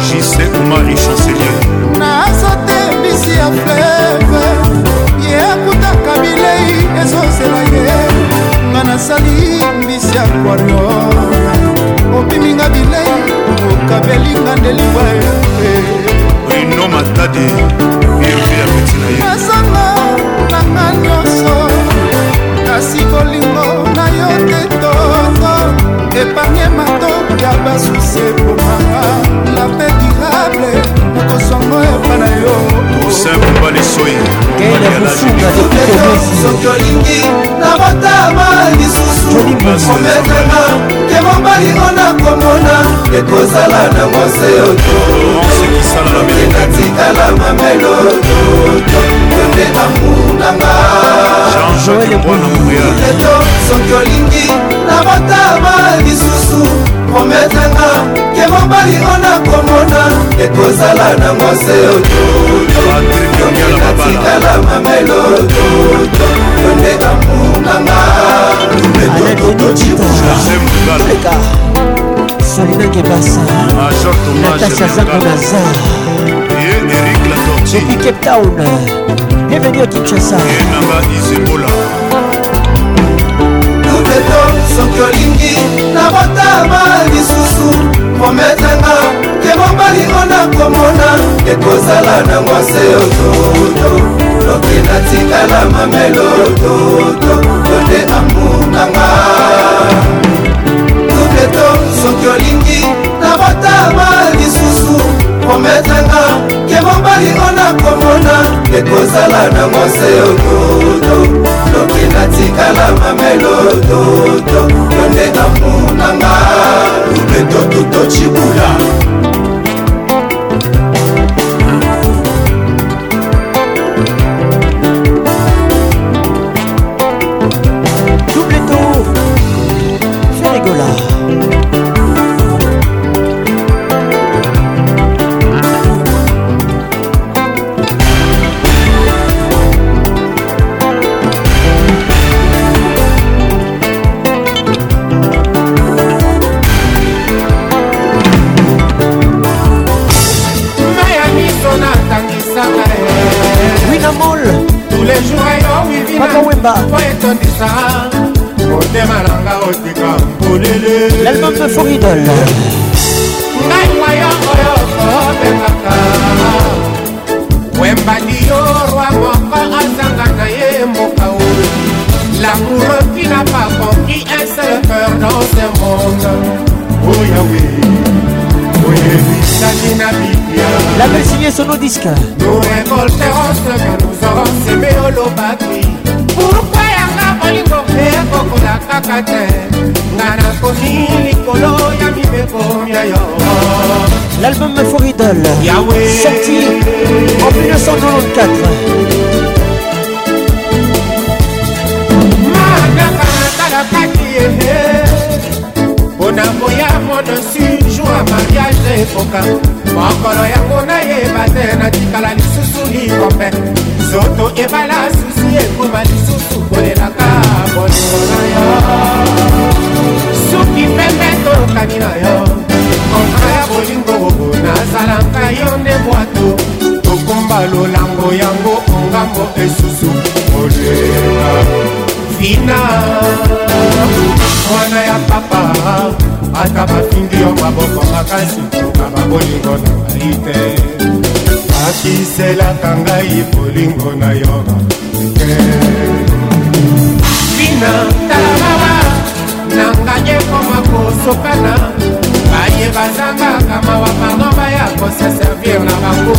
jise kumari chancelier naza te mbisi ya fleve ezosela ye nga nasali mbisi ya kwario obiminga bilei okabelinga ndeliba wino matadi yepe ya peti na ye nazanga nanga nyonso kasi kolingo na yo te toto epargne matoko ya basuse ekomanga la pe durable nakosongo epa na yo toussaint mobali soi soki olingi na motama lisusu ometanga te mobali ona komona ekozala na mose yotoekatikala mamelo yote bamunanga soki olingi na motama lisusu prometanga ke mobali ona komona ekozala na mwase ototoyonatikala mamelo toto yonde amunganga lumetototocibuoleka salina kebasa natasha zango nazar depuis cape town bienvenue à kinshasa soki olingi nabotama lisusu prometanga ke mobali ona komona ekozala na mwase ototo loki natikala mamelo toto yonde amour nanga tupleto soki olingi nabotama lisusu prometanga balingo nakomona ekozala nango se ototo noki natikala mamelo toto yo nde amunanga ubetotuto cibula disque nous récolterons ce que nous aurons semé olobaki pourkui yanga molingo mpe ekokola kaka te nga nakomi likolo ya mibeko ya yo l'album foridol yawe sorti en 1994 ya mariage ekoka mokolo yango nayeba te natikala lisusu likombe nzoto ebala susi ekoma lisusu kolelaka bolingo na yo suki pembe tokani na yo kontra ya bolingo nazalaka yo nde bwato tokumba lolango yango ongambo esusu kolela fina mwana ya papa ata bafindi yo maboko makasi na babolingo na ngai te bakiselaka ngai bolingo na yo te bina talabawa nanganye koma kosokana baye bazangaka mawa bango baya koseservir na bango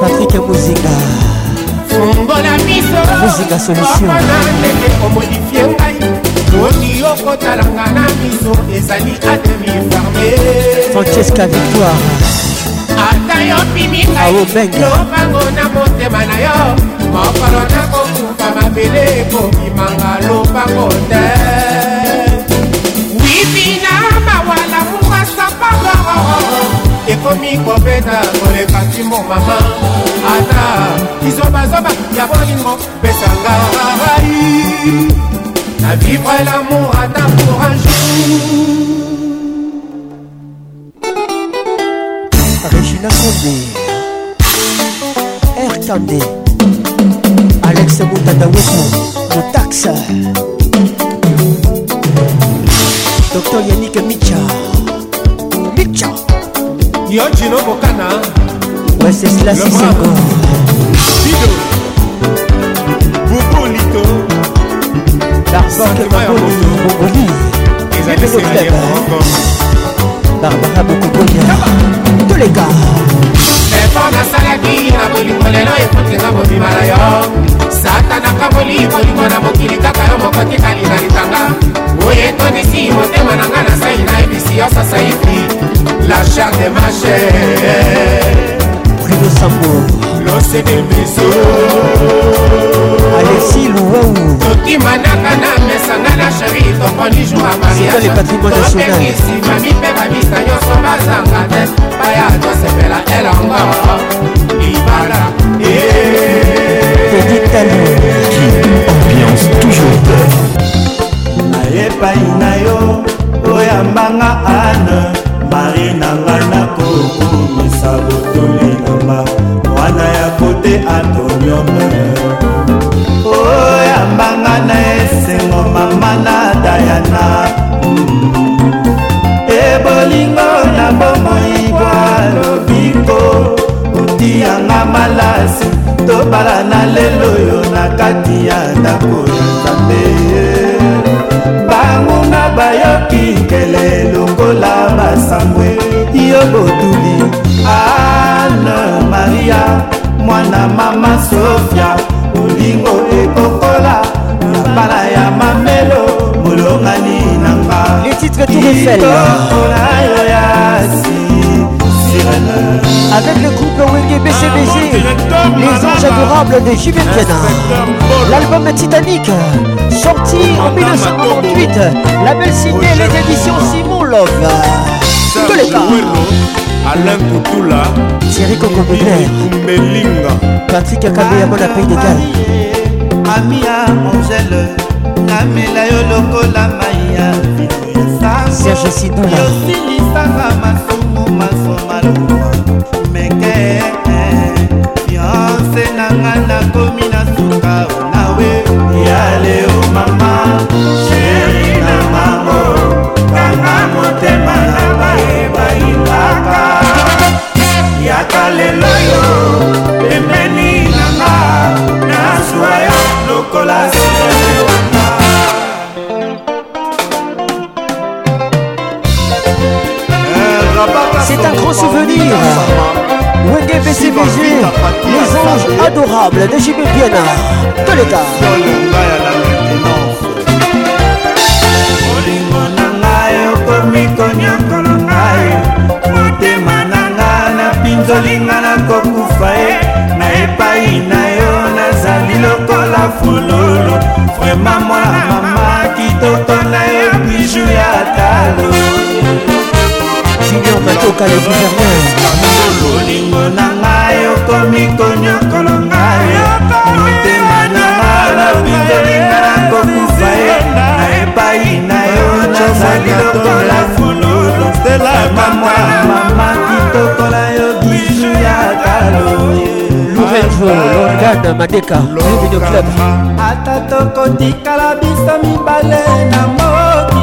patrike bozinga fungola miso bozinga solution omodifie ngai oki okotalanga na miso ezali atemifarme francesca victoire ata yo pimiaiobango na motema na yo mokolo nakokufa mabele ekobimanga lopango te wibina mawala mukasapagoo ekomi kobeta kolekaki mo mama ata kizobazoba ya bolingo pesanga rai à vivre l'amour à ta pour un jour. Regina Condé, Erkandé, Alex Moutanda Wekmo, Moutax, Docteur Yannick Micha, Micha, Yojino Bokana, Wesley Slassi Senghor, Dido. darbanboboli barbara bokobolia toleka effort nasalaki na bolingo lelo ekotinga mobima na yo satanaka boli bolingo na mokili kaka yo moko tikalinga litanga oyo etondisi motema na nga na sai na ebisi yo sasaifi la char de mache prido sambo lose de miso alexi louau tokimanaka na mesanga na sheri tokoni jour a mariageopekisi mami mpe babisa nyonso bazanga te baya tosepela elongo libala eh. ambiance toujours ayepai na yo oyambanga ane mari nanga nakokumisa boto motema mwana ya kote atoniome oyambanga na esengo mama na dayana ebolingo na bomoibwa lobiko otiyanga malasi tobala na lelo yo na kati ya ndako ya nzambe bangunga bayoki nkele lokola basambwe yo botu mwana mama sofia olingo ekokola yapala ya mamelo molongani nanga ikokola yo yasi avec le groupe Wenge BCBG, les anges adorables de Jimmy L'album Titanic, sorti en 1998, la belle cité, les éditions Simon Love. Tous les cas. alain kutula thierry kokobelinga patrik akabeya mwana pei degal amia angele namela yo lokola mai ya vino ya sango yosilisaka masumu masomaloa bon souvenir. Wenge visu, les anges adorables de JB Piana, l'État. junior matoka le gouverneur olingo na ngai okomi konyokolo ngai motema na nalobindelinga nakokufa ye na epai na yo nazali lokola fululu mama mama kitokola yo bisu ya kalo lourenjo lorgan madeka luminoclub ata tokotikala biso mibale na mo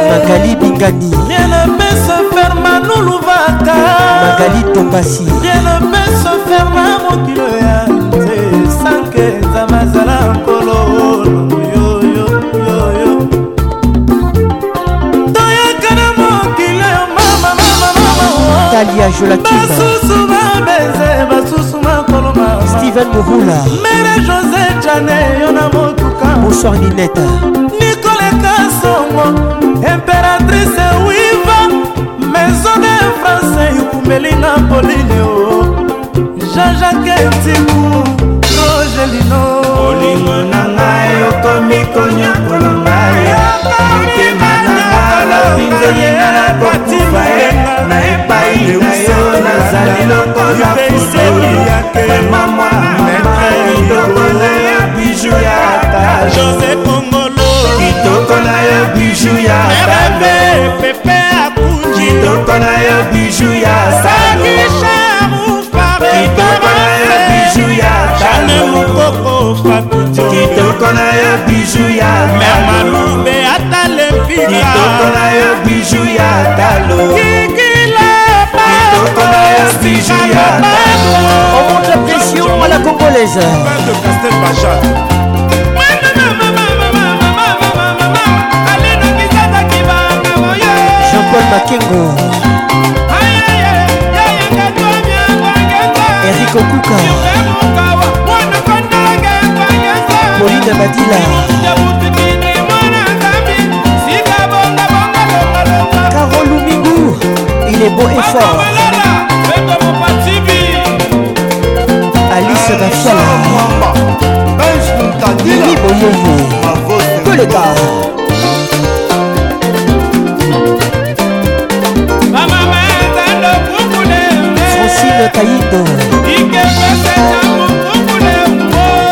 makali bingani rienepesa ferma nuluvaka makali tombasi rienepesa ferma mokilo ya nze sanke eza mazala nkolo talia jolakibasusu babeze basusu makolo mama steven morula mere josé jane yo na motuka bonsoir nineta bongo imperatrice wiva maison de france yukumelinga polino jean-jacque ntiku rogelino olingo na ngai okomi konyakola ngai motema na ngai lapinzelinga na kokufa ye na epai na yo nazali lokola fudulu vrema mwana mama idoko na ya biju ya ata jose kongo kitoko na yo biju ya pembe pepe akunji kitoko na yo biju ya salokitoko na yo biju ya talokitoko na yo biju ya mermalumbe ata lempikakitoko na yo biju ya talokitoko na yo biju ya talo On monte la pression à la congolaise. bakengo erik okuka polina badila carol mingu il est beau et fort alice bafiala nini boyoyo koleka saïdo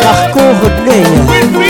carco rodney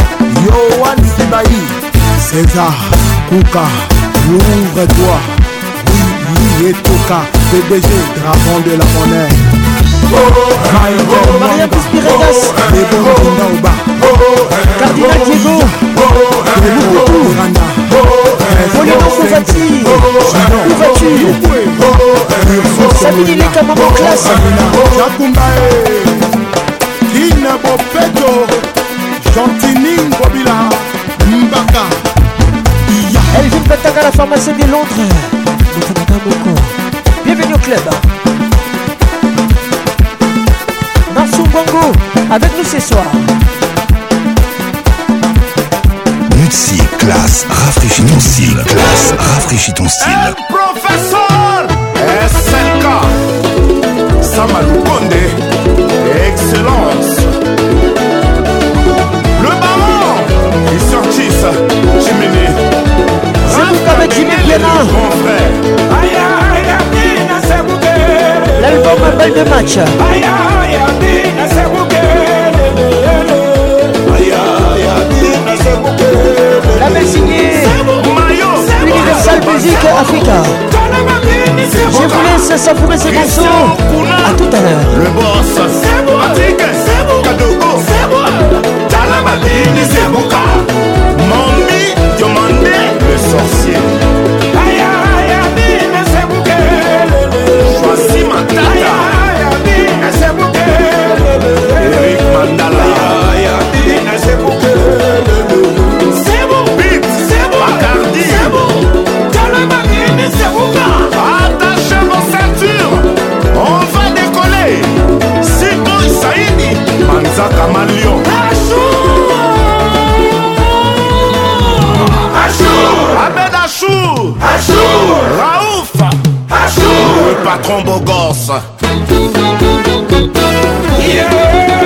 Yohan Sibahi, César, Kouka, ouvre-toi. Oui, et Kouka, PDG, dragon de la monnaie. Oh, Maria Pispiragas, Débora Dinaouba, Cardinal Diego, Débora Rana, Polino Fouzati, Où vas-tu Samedi Leka, maman classe, Jacoumbae, Kina Bopeto, Jantini Kobila Mbaka Elle vit Bataka la pharmacie de Londres Bienvenue au club Narsou Bongo avec nous ce soir Mutsi classe, rafraîchis ton style Classe, rafraîchis ton style El eh, professeur eh, SLK Samalou Bonde Excellent Jimmy L'album de match. La Universal Music Africa. Je vous laisse ces morceaux. A tout à l'heure. Le boss, c'est c'est c'est le sorcier. eza camalion Ahmed Achour Achour Raouf Achour Le patron beau gosse yeah.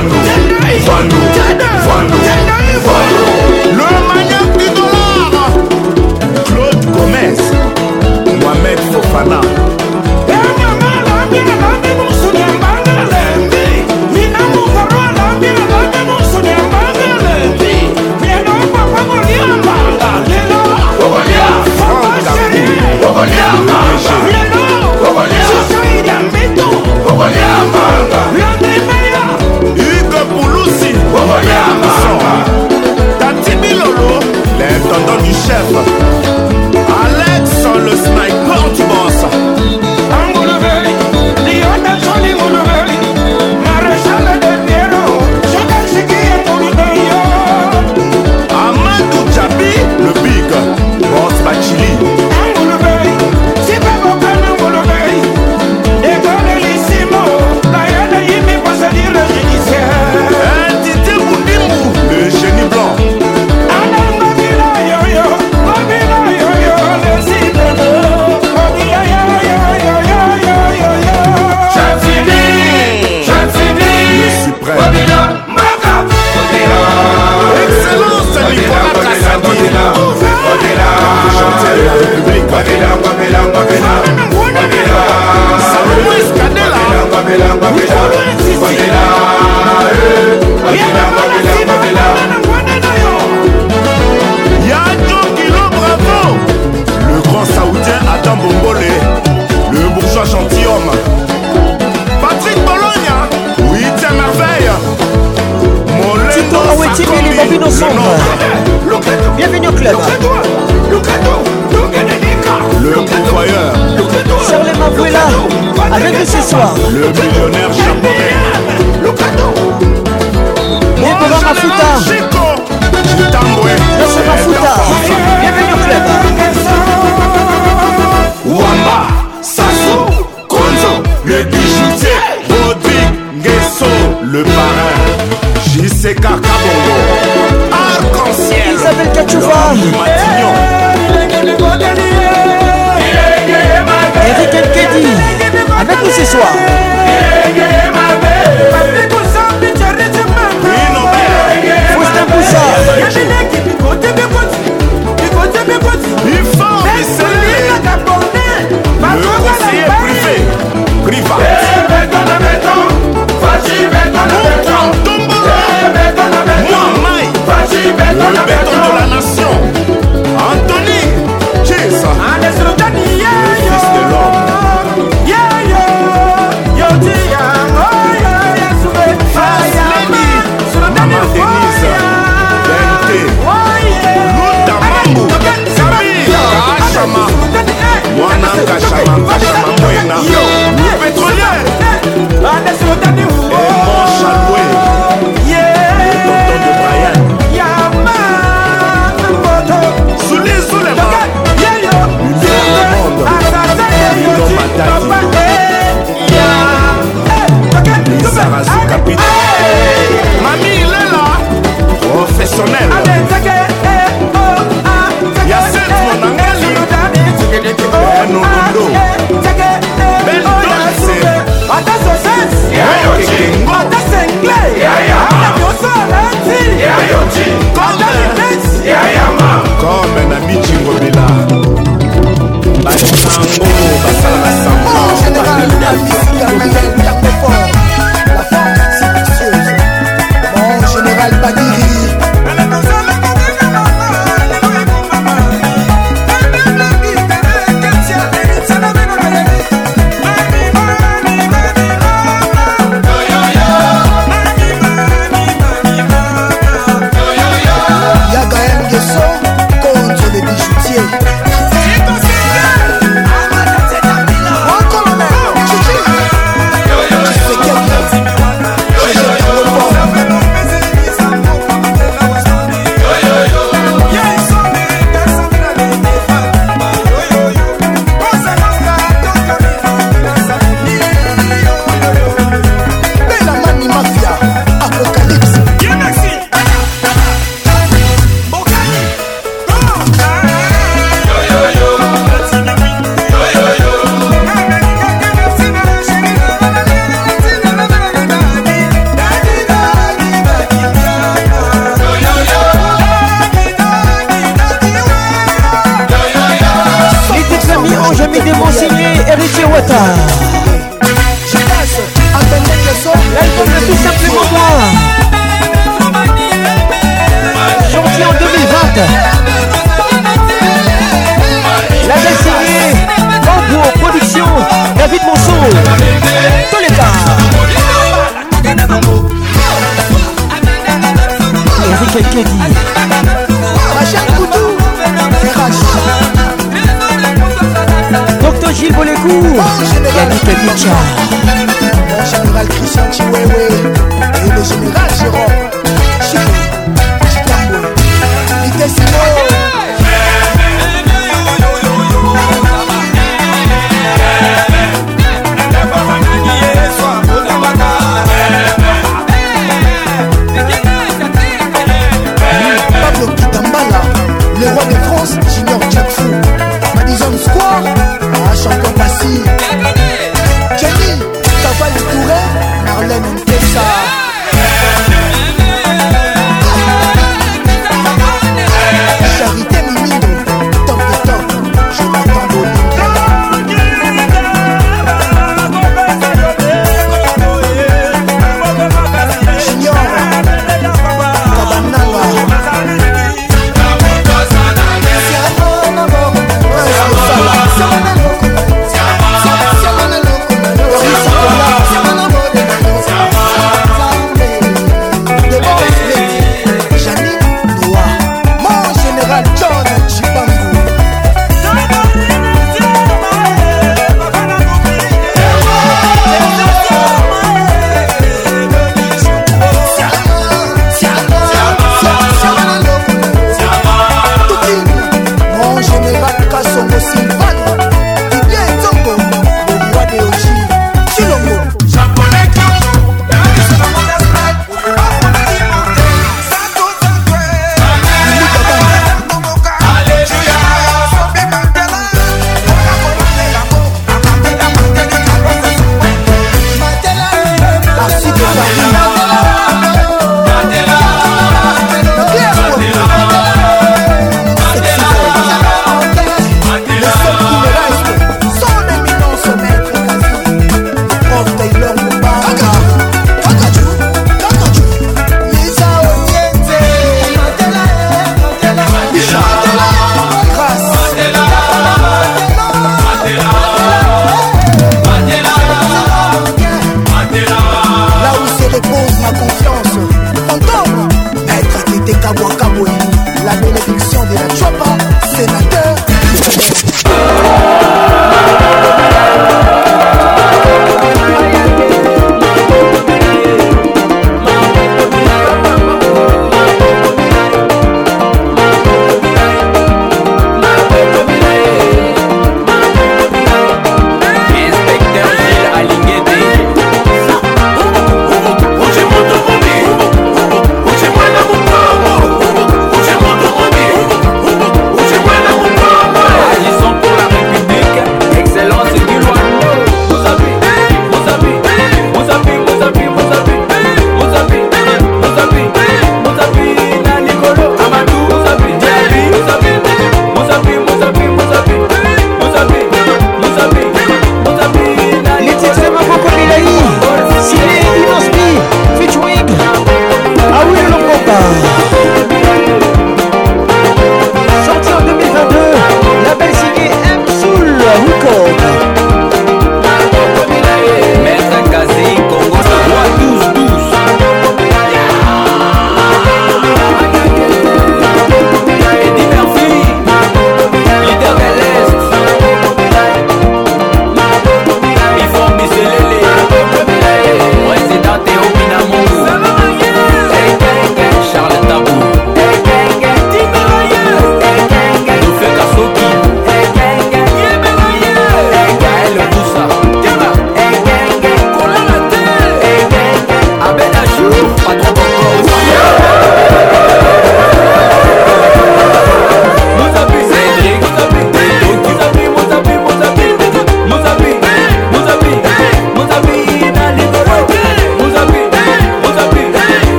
反骨，反骨，反骨，反骨。chef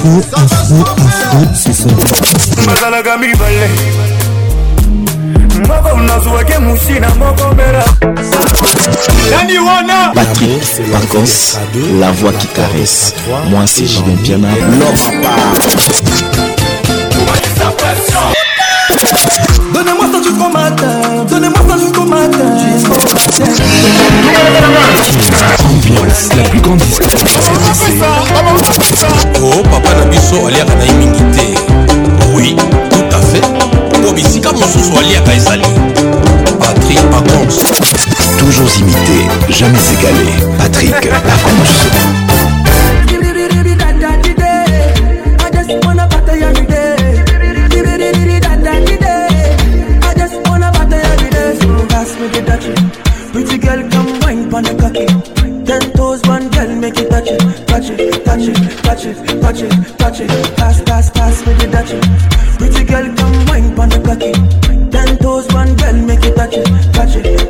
afro afro afro sesozalaka mibale moko nazwaki musina moko mbela nani wana patrik pacons la voix qui caresse mwasi jidin piana lopapa Donnez-moi ça jusqu'au matin, donnez-moi ça jusqu'au matin, jusqu'au matin. Ambiance, la plus grande distance. Oh, papa Nabiso, aliaka na mingi te. Oui, tout à fait. Po bisika mosusu aliaka ezali. Patrick Pacons. Toujours imité, jamais égalé. Patrick Pacons.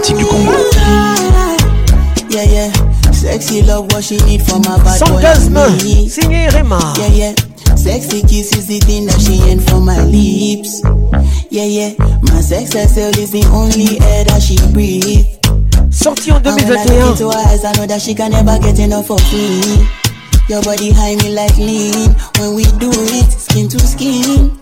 démocratique du Congo. Yeah, yeah. Sexy love, what she need for my bad boy. Yeah, yeah. Sexy kiss is the thing that she ain't for my lips. Yeah, yeah. My sex herself is the only air that she breathe. Sorti en 2021. when I look into her eyes, I know that she can never get enough of me. Your body high me like lean. When we do it, skin to skin.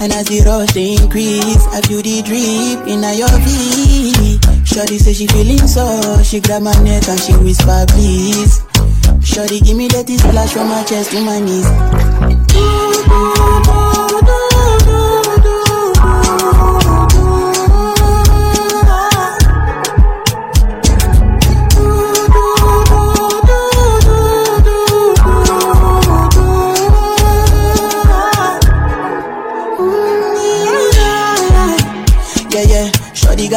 And as the rush they increase, I feel the drip in your V. Shorty say she feeling so, she grab my neck and she whisper please. Shorty give me that splash from my chest to my knees. Ooh, ooh, ooh.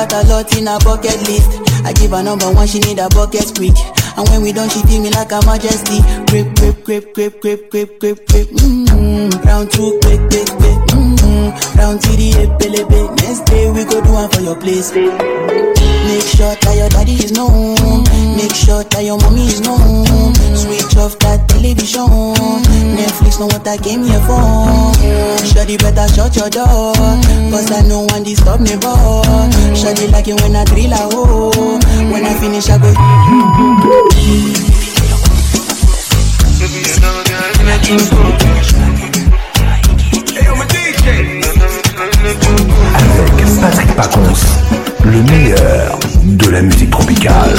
got a lot in a bucket list. I give her number one, she need a bucket quick. And when we done, she feel me like a majesty. Grip, grip, grip, grip, grip, grip, grip, grip. hmm Round two, quick, quick, quick. hmm Round three, the Next day we go do one for your place. Make sure that your daddy is known. Make sure that your mommy is known. Switch off that television. Netflix know what I came here for. Shawty better shut your door. Cause I know one disturb me boy. Shawty like it when I drill a hole. When I finish I go. Avec Patrick Paconce le meilleur de la musique tropicale.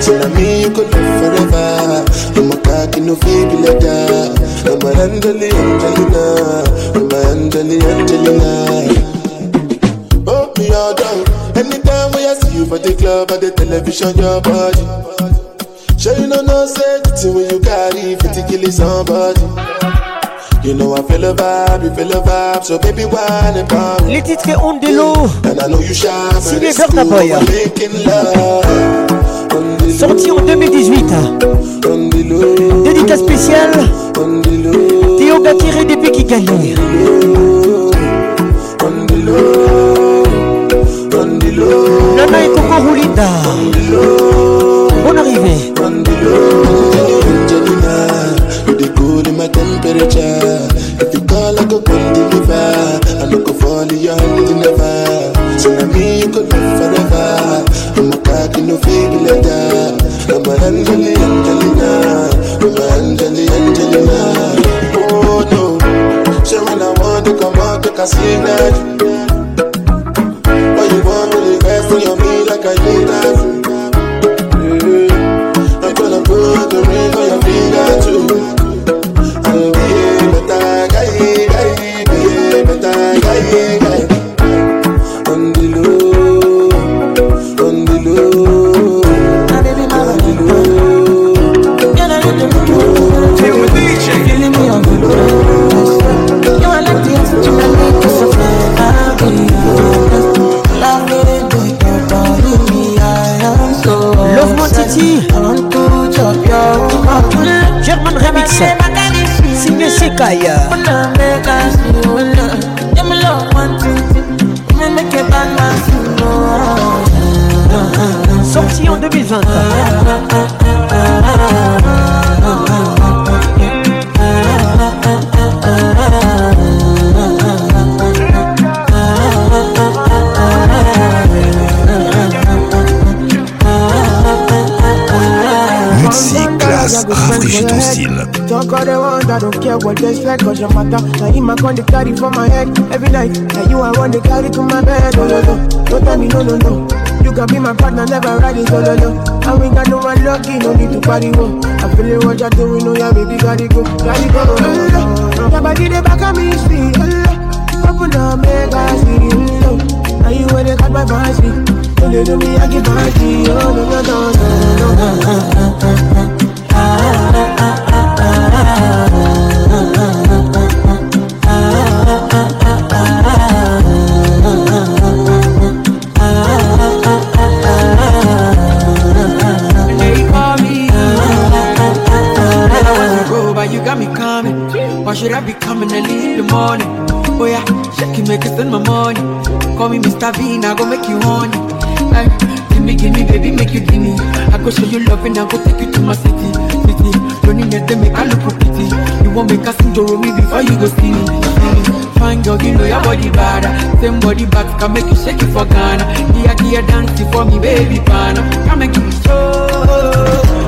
Tell me you could love forever. No more cocky, no baby like that. No more Angeli, Angelina. No more Angeli, Angelina. Oh, me all down. Anytime we I see you for the club or the television, your body. Sure you know no safety when you carry 50 kill somebody. You know I feel a vibe, you feel a vibe, so baby why and pound. Les titres et on de l'eau. And I know you shy, but it's cool, making love. sorti en 2018. Dédicace spéciale. Théo Bakiré depuis Kigali. Nana et Coco Roulinda. Bonne arrivée. Angelina, you the cool in my temperature. If you call, I go Girl, I you could live forever. I'm a in no fake letter. I'm a Angelina. I'm a Angelina. Oh, no. So when I want to come out, I can your world just like cause your matter. Now you my con the carry for my head every night. Now you I want to carry to my bed. Oh, no, no, don't tell me no, no, no. You can be my partner, never ride it solo, oh, no. I ain't got no one lucky, no need to party, whoa. Oh. I feel it, what you're doing, oh, yeah, baby, gotta go, gotta go. Oh, no. Your body, they back at me, see, oh, no. Open up, make I see, oh, no. Now you where they got my fancy. Don't let me, I get fancy, oh, no, no, no, no, no, no, no, no, no. money. Oh yeah, shake it, make it spend my money. Call me Mr. V, now go make you honey. Hey, give me, give me, baby, make you give me. I go show you love and I go take you to my city, city. Loneliness they make I look pretty. You won't make a sing to me before you go see me. Fine girl, you know your body bad. Same body back can make you shake it for Ghana. Here, here, dance it for me, baby, pana. Come and give me show.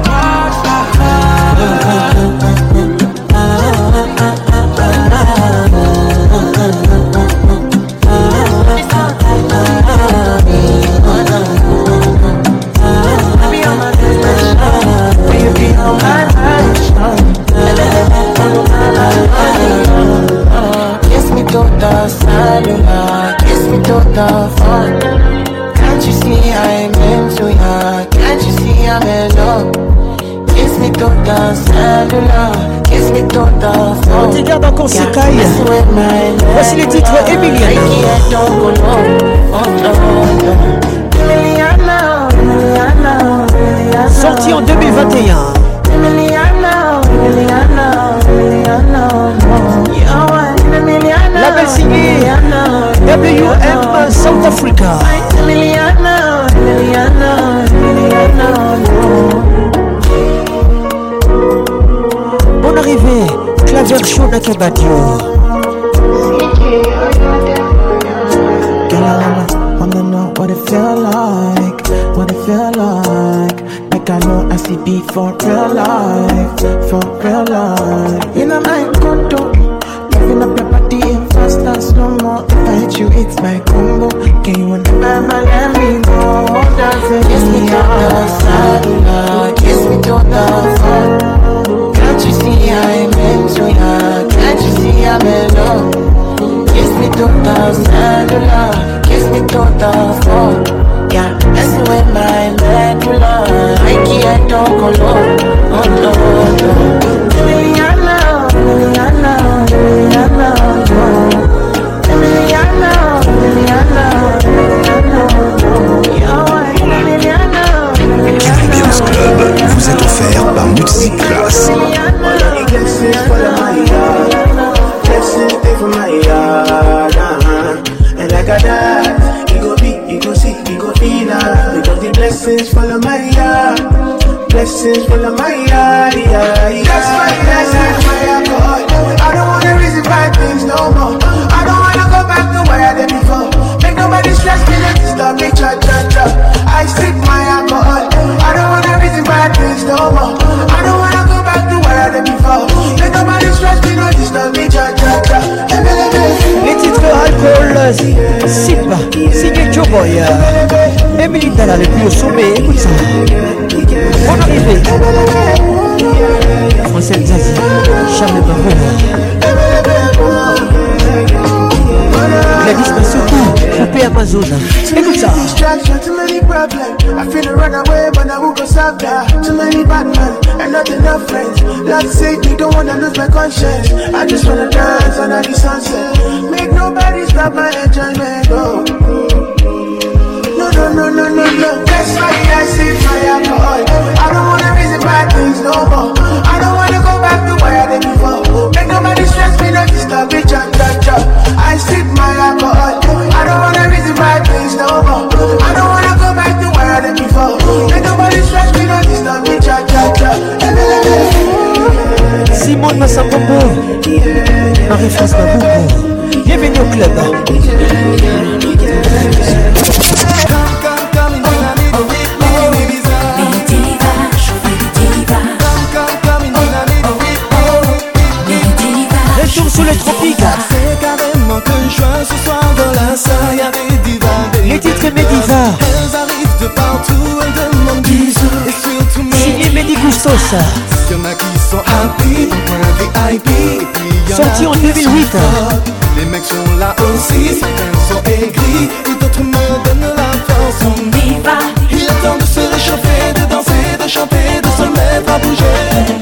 Ah, ah, ah. ah, ah. Sorti en 2021. La belle signée WM South Africa. Bonne arrivée, clavier chaud for real life, for real life. In a my condo, living up your body in fast and slow mo. If I hit you, it's my combo. Can you never let me go? Doesn't kiss me to the cellular, kiss me to the phone. Can't you see I'm into ya? Can't you see I'm in love? Kiss me to the cellular, kiss me to the phone yeah. my I can't talk alone. oh no, no. Ambiance Club Class vida. Because the blessings follow my yard. Blessings follow my yard. Yeah, yeah. That's my blessings, my God. I don't wanna reason by things no more. I don't wanna go back to where I did before. Make nobody stress me, let me stop me, cha cha cha. I sip my alcohol. I don't wanna reason by things no more. I don't wanna go back to where I did before. Make nobody stress me, no disturb me, cha cha cha. Mr. Alcool Simba Signé Choboy Emily Dala le plus au sommet Écoute ça Bonne arrivée Français Zazi Charles Barreau Gladys Masuku, poupée Amazon. Écoute ça. Too many problems. I feel but I will go Too many friends. don't wanna lose my conscience. I just wanna dance under the sunset. Make nobody stop my enjoyment. Oh. No, no, no, no, no, no. That's why I say my I don't wanna my things no more. I don't wanna go back to where I did before. Make nobody stress me, no disturb me, jump, jump, jump. I sip my alcohol. I don't wanna reason my things no more. I don't wanna go back to where I did before. Make nobody stress me, no disturb me, jump, jump, jump. Simone Massapopo, Marie-France Maboukou, bienvenue au club. sous les tropiques. C'est carrément que joie ce soir dans la salle, y'a des divas. Les titres médivas. Elles arrivent de partout, elles demandent bisous. Et surtout, mes Signé Mehdi Gustos. Y'en a qui sont happy, point VIP. Sorti en 2008. Les mecs sont là aussi, certains sont aigris. Et d'autres me donnent la force. On y va. Il est temps de se réchauffer, de danser, de chanter, de se mettre à bouger.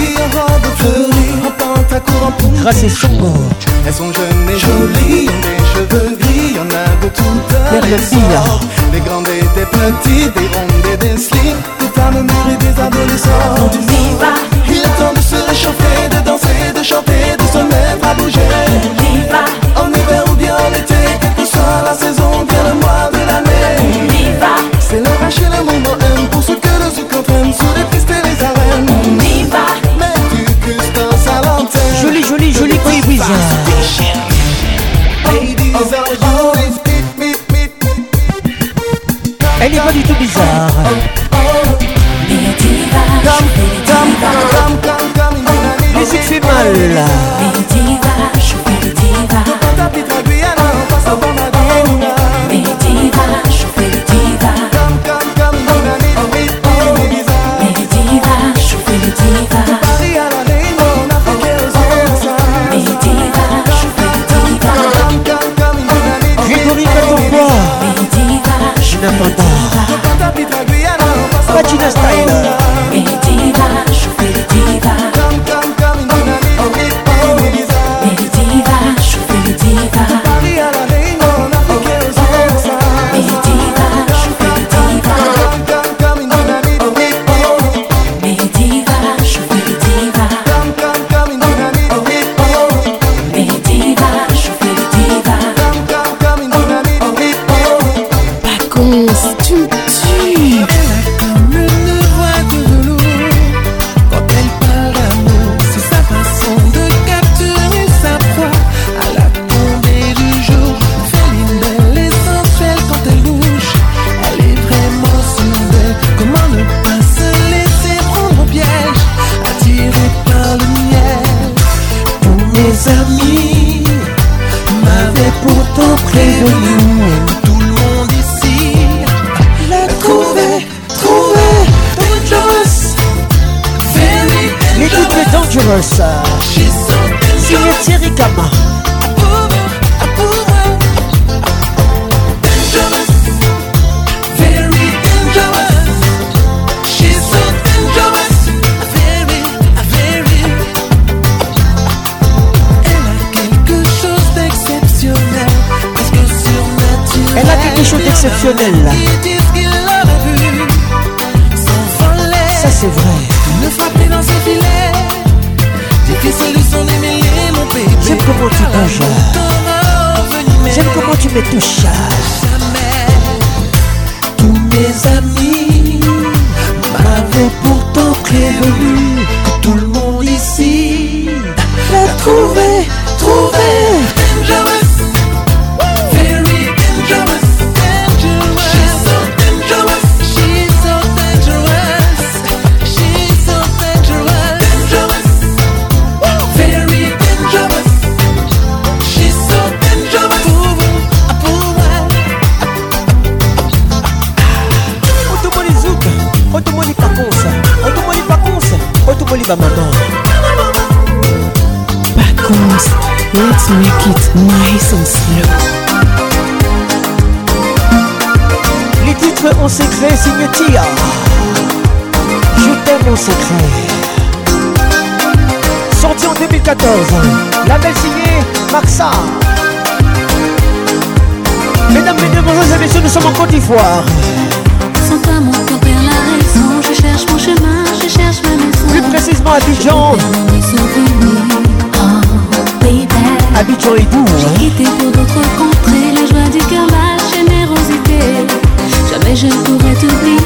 Elles sont jeunes et jolies, des cheveux gris, y'en a de toutes les Des grandes et des petites, des rondes et des slim, des femmes mûres et des adolescents. tu il est temps de se réchauffer, de danser, de chanter, de se mettre à bouger. On en hiver ou bien l'été, quelle que soit la saison. Elle est pas du tout bizarre. Musique c'est mal. Tocando a mi italiana, sommes en Côte d'Ivoire. Sans toi, mon corps perd la raison. Je cherche mon chemin, je cherche ma maison. Plus précisément, oh, Abidjan. Abidjan est doux. J'ai quitté pour d'autres contrées. La joie du cœur, la générosité. Jamais je pourrais t'oublier.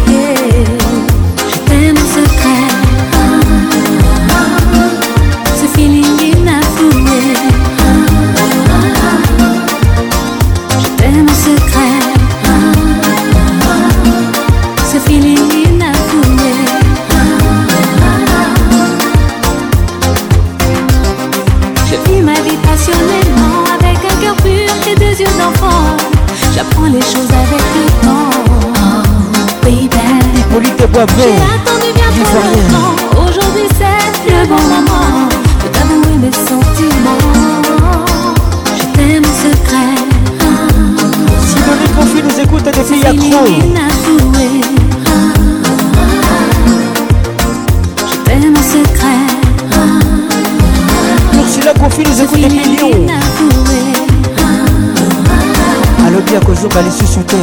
mosusu te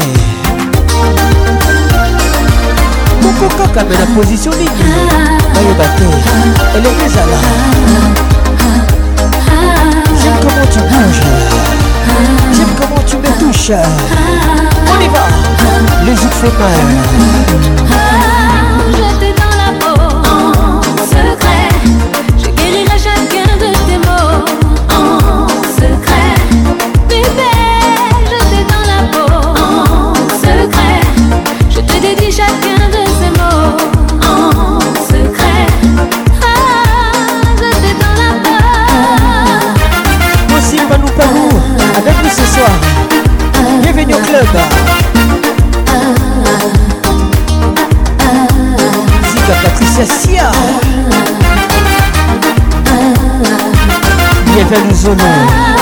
moko kaka me na position nini bayeba te elenge ezala j'aime comment tu bouges j'aime comment tu me touches on y va les yeux fait mal club Zika Patricia Sia Bienvenue Zono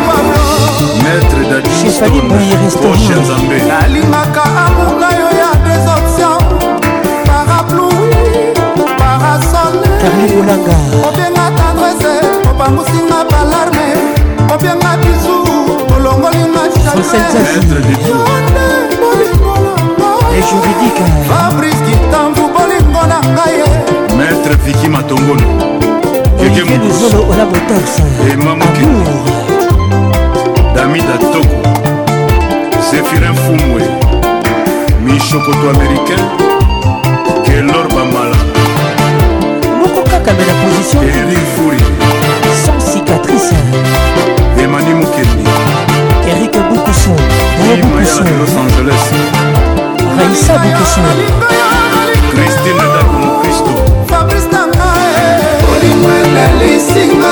nzambeoche nzambe nalingaka amunga yo ya des options paraplui parasonneolanga obenga tendrese obangusinga balarme obenga bisu olongolinga chagrinjuridique fabrice kitambu bolingo na ngai maître viki matongolo keke mokosolo ola botarsa emamoki dami datoko zéphirin fumwe mishokoto américain kelor bamala moko kaka me na position eri furi sans cicatrice emani mokendi erik bukusu bukusu los angeles raisa bukusu christine dakomo kristo olimwenga lisinga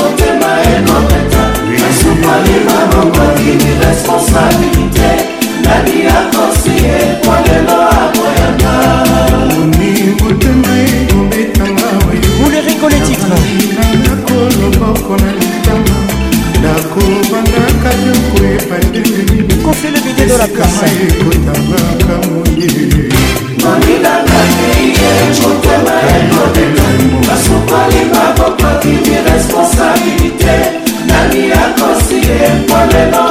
kokotalina mongongi responsabilité nani akosi ekwa lelo akoyanga nakobandaka yokoyeba ndengeekotangaka moye monilanga teye cotema elobeka basukaliba stabilité nani akosi empo lelo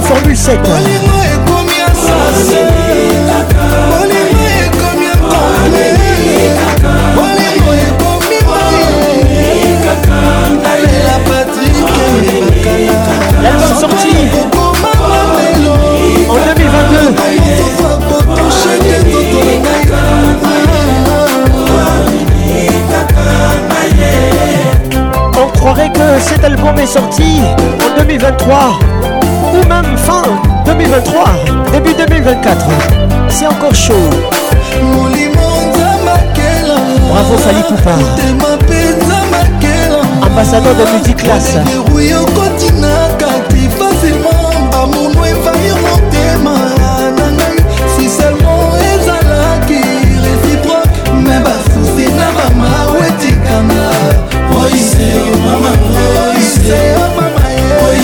Formule 7. en 2022. On croirait que cet album est sorti en 2023. ou même fin 2023, début 2024. C'est encore chaud. Bravo Fali Poupa. Ambassadeur de multiclasse. Oiseo, mama, oiseo, mama.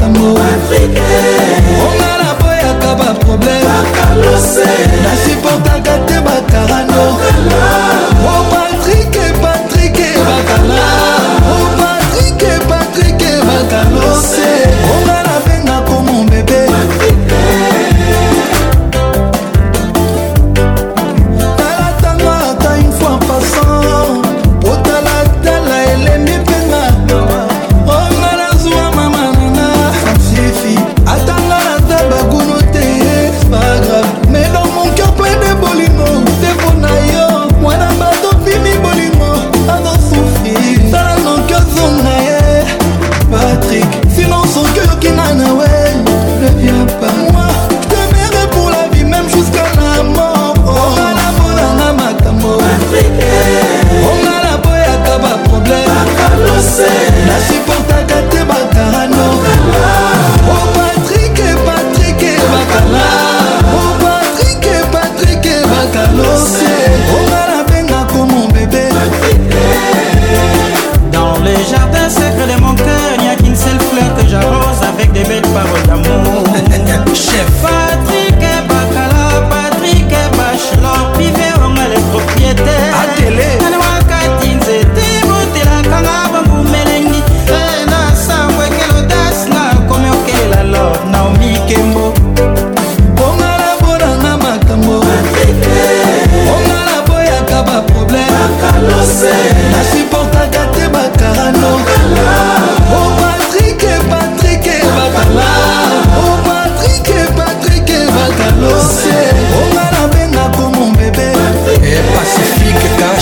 masango ongala boyaka baproblème nasuportaka te bakarano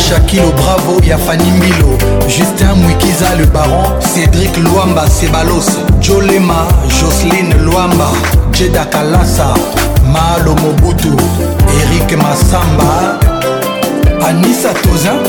Shakilo Bravo ya Fanny Mbilo Justin Mwikiza le baron Cédric Luamba Sebalos Jolema Jocelyne Luamba Jeda Kalasa Malo Mobutu Eric Massamba Anissa Tozin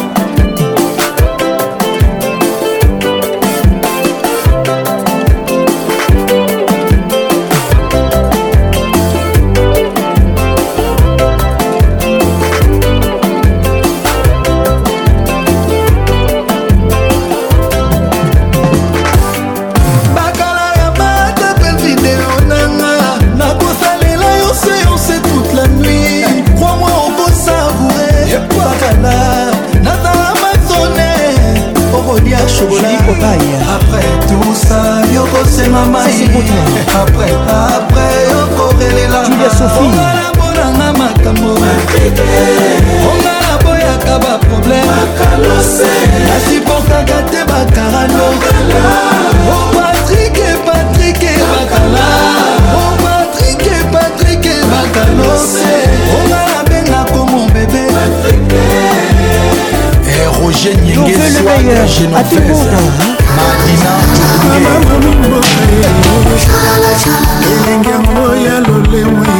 elenge yango ya lolemo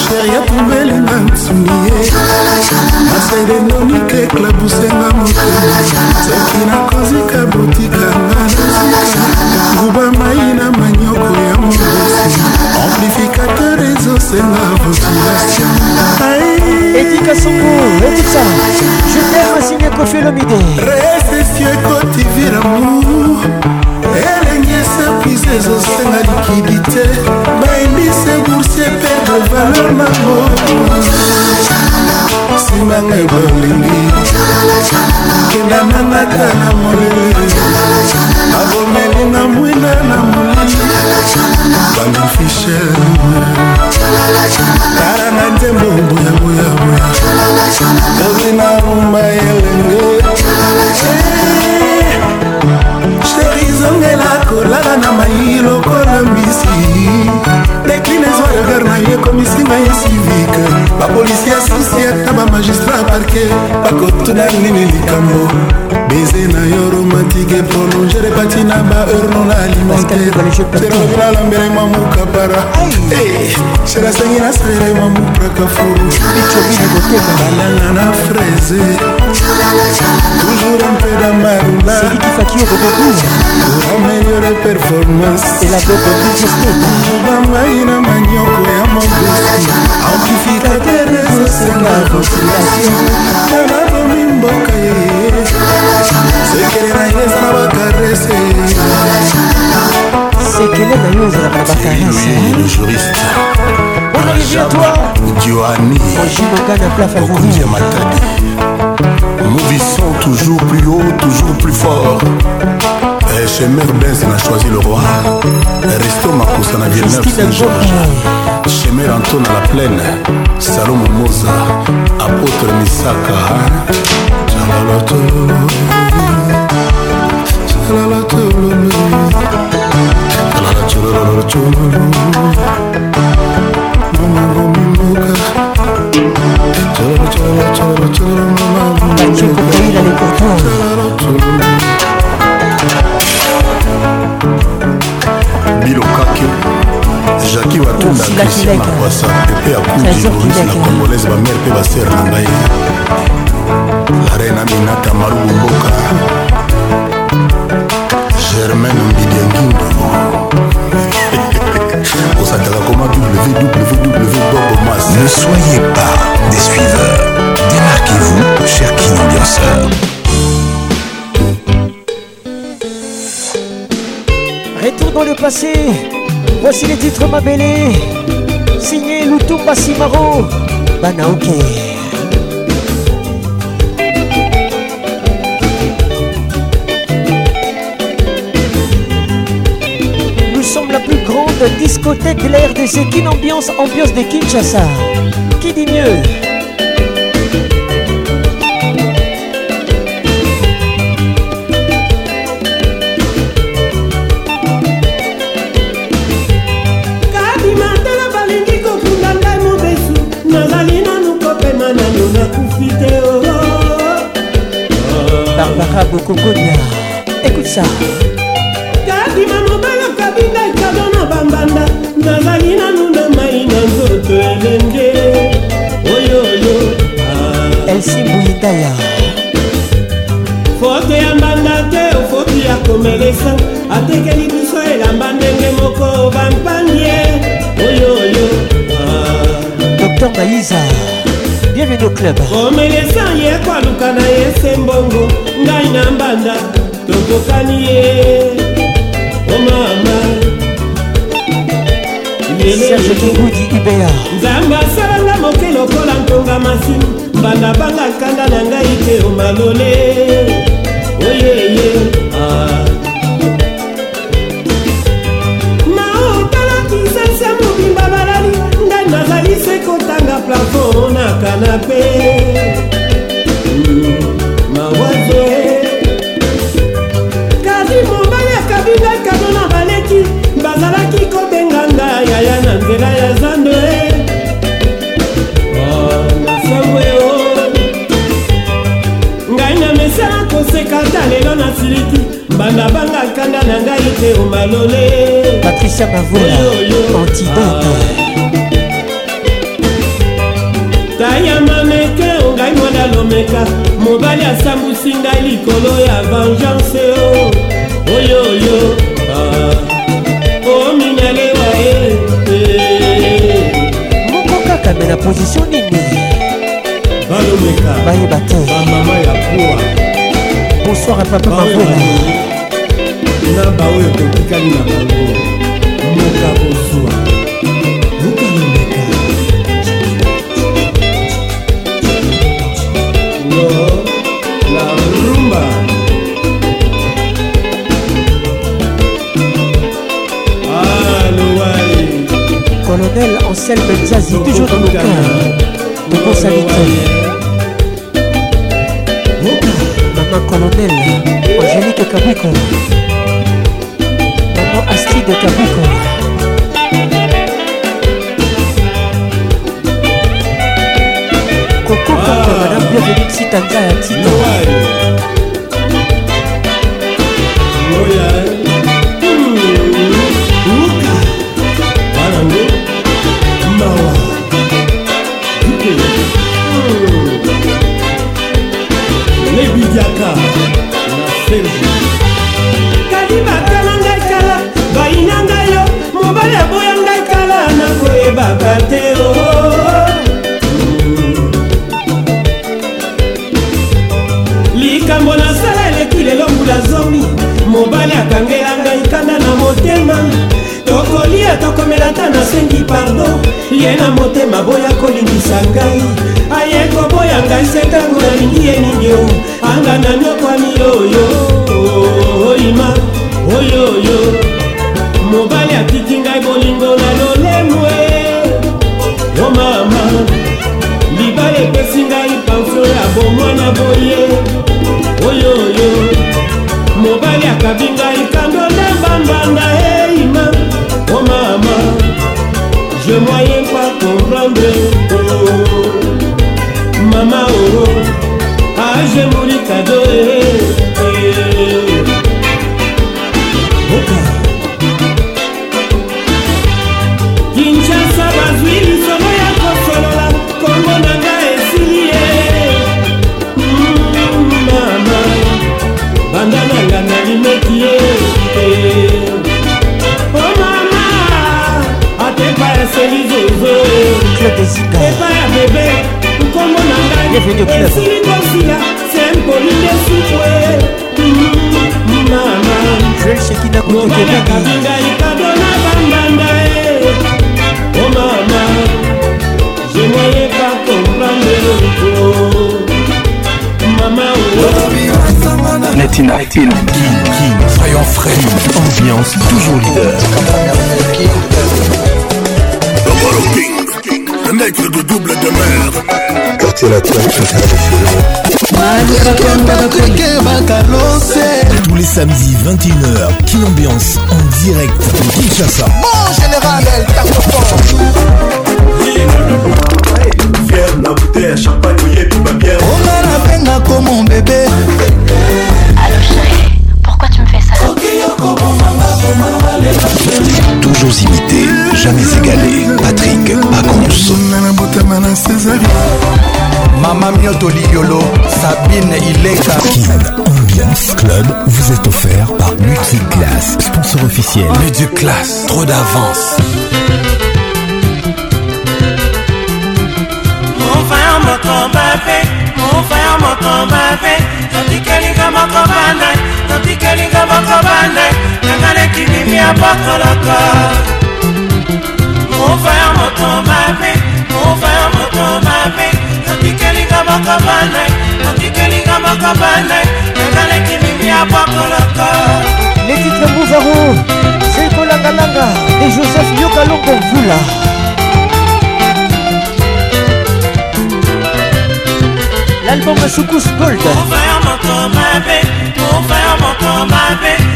sheri atumbeli na ntuni masedenonike klabusenga motema soki nakozika botikanga nguba mai na manyoko ya mobosi amplificateur ezosenga votulation etika songo etika je t'aime signé kofi lomide nanga bolingi kenda nangaka na molele abomeli na mwinda na molili bandi fisher tala na nzembo boyaboyaboya ozina rumbayela ozonda nini likambo beze na yo romatike prolonge repati na baheure non alimentairelobinalambela mwa mukapara serasengi nasala mwa mukaka furu banana na fraise toujours un peu damarula ameliore performancebangai na manioko ya mobusi amplificatere kosenga konsilation nga nabomi mboka ye sekele na ye eza na bakarese sekele na yo ezalaka na bakarese Mouvissant toujours plus haut, toujours plus fort. chez Mère Benz na choisi le roi resto makosa na villeneuve saint georges chez Mère anton à la plaine salomo moza apôtre misaka Patrick O'Connell avec pour toi. bilokake jaki watunda krisi makwasa epe akudiorus na congolaise bamere mpe basere na ngai arena minata marubu mboka germain mbidiangindo osakaka koma www ne soyez pas des suiveurs démarquez-vous cher kin ambianceur dans le passé. Voici les titres mabellés, signé Lutumba Simaro, Banaoke. Nous sommes la plus grande discothèque, de l'air de qu'une Ambiance, ambiance de Kinshasa. Qui dit mieux club omelesa ye kwaluka na ye sembongo ngai na mbanda tokokani ye omama oh, serge kingudi ibea nzambe asalanga moke lokola ntonga masi mbanda banga kanda na ngai mpe omalole bravo na kanape hmm, mawazo kasi mobali akabinga kado na baleki bazalaki kobenga nga yaya na nzela ya zando ah, nasangweo ngai na mesala koseka ta lelo na siliki banda banga kanda na ngai te omalole patricia bavola antidote ah. alomeka mobali asambusi ngai likolo ya vengeance oh. o oyoyo ah. ominyalewa oh, eh. moko kaka me na pozisio nini balomeka bayeba te bamama ya poa bonsoir papa mavoli eh. na baoyo totikali na bango moka kozwa Marcel Benzazi, toujours dans nos cœurs. On pense à l'école. Maman colonel, Angélique Kabouko. Maman Astrid Kabouko. kokokoko ah. madame bienvenue sitanga ya tito Bana oh, hmm. dakar na selbi kadima tala ngai tala baina ngai yo mobali aboya ngai tala nakoyebaka te o likambo nasala eleki lelo mbula zomi mobali akangela ngai kanda na motema tokolia tokomela ta nasengi pardo ye na motema boya kolingisa ngai anga nsetango nalingi ye nini o anga nanyokwami oyo oyima oyoyo mobali akiki ngai bolingo na lolemwe o oh mama libali epesi ngai pansio ya bomwana boye oyoyo mobali akabi ngai kandole mbambanda eyima o oh mama je moyen pas comprendre aje molikado e reggae video club joel shekida Latina, Latina, King, King, soyons frais, ambiance toujours leader. King. de nègre de double de mer. Quartier latin, tous les samedis 21h, Kin Ambiance en direct de Kinshasa. Mon général, elle Fier, la bouteille, champagne, yé, ma bière. On a la peine comme mon bébé. Toujours imité, jamais égalé. Patrick Pacons. Mama Mioto Liolo, Sabine Ileka. est Ambiance Club vous est offert par Multiclass, sponsor officiel. Multiclass, trop d'avance. Mon frère m'entend baver, mon frère m'entend baver. Tandis que les gars m'entendent baver, tandis que les gars m'entendent baver malimi apakolaka mova ya moto mabe mova ya moto mabe notikelinga makaba na ye notikelinga makaba na ye nakalaki mimi apakolaka les titres mouvarou c'est kolangalanga et joseph yokalongo vula l'album sukus gold mova ya moto mabe mova ya moto mabe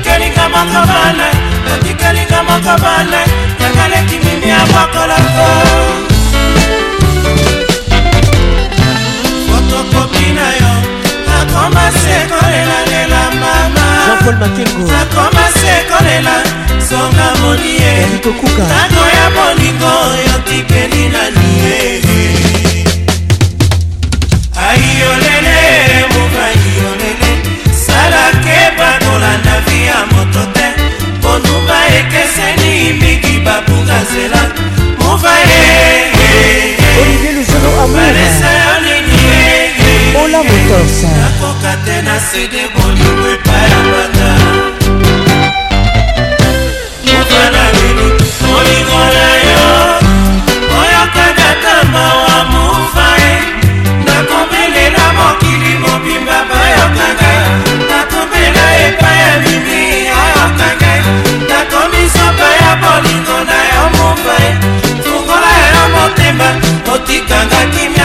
batikelinga makabale batikelinga makabale yangaleki mimi ya makolako fotokopi na yo akoma sekolelalela mama jean-paul makengo akoma sekolela songa moni ye ntango ya bolingo yotikeli na nie kosola na vi ya moto te konunga ekeseni mingi babunga nzela mova yebalesa yo nini nakoka te na sede bolingo epayambanga otikanga me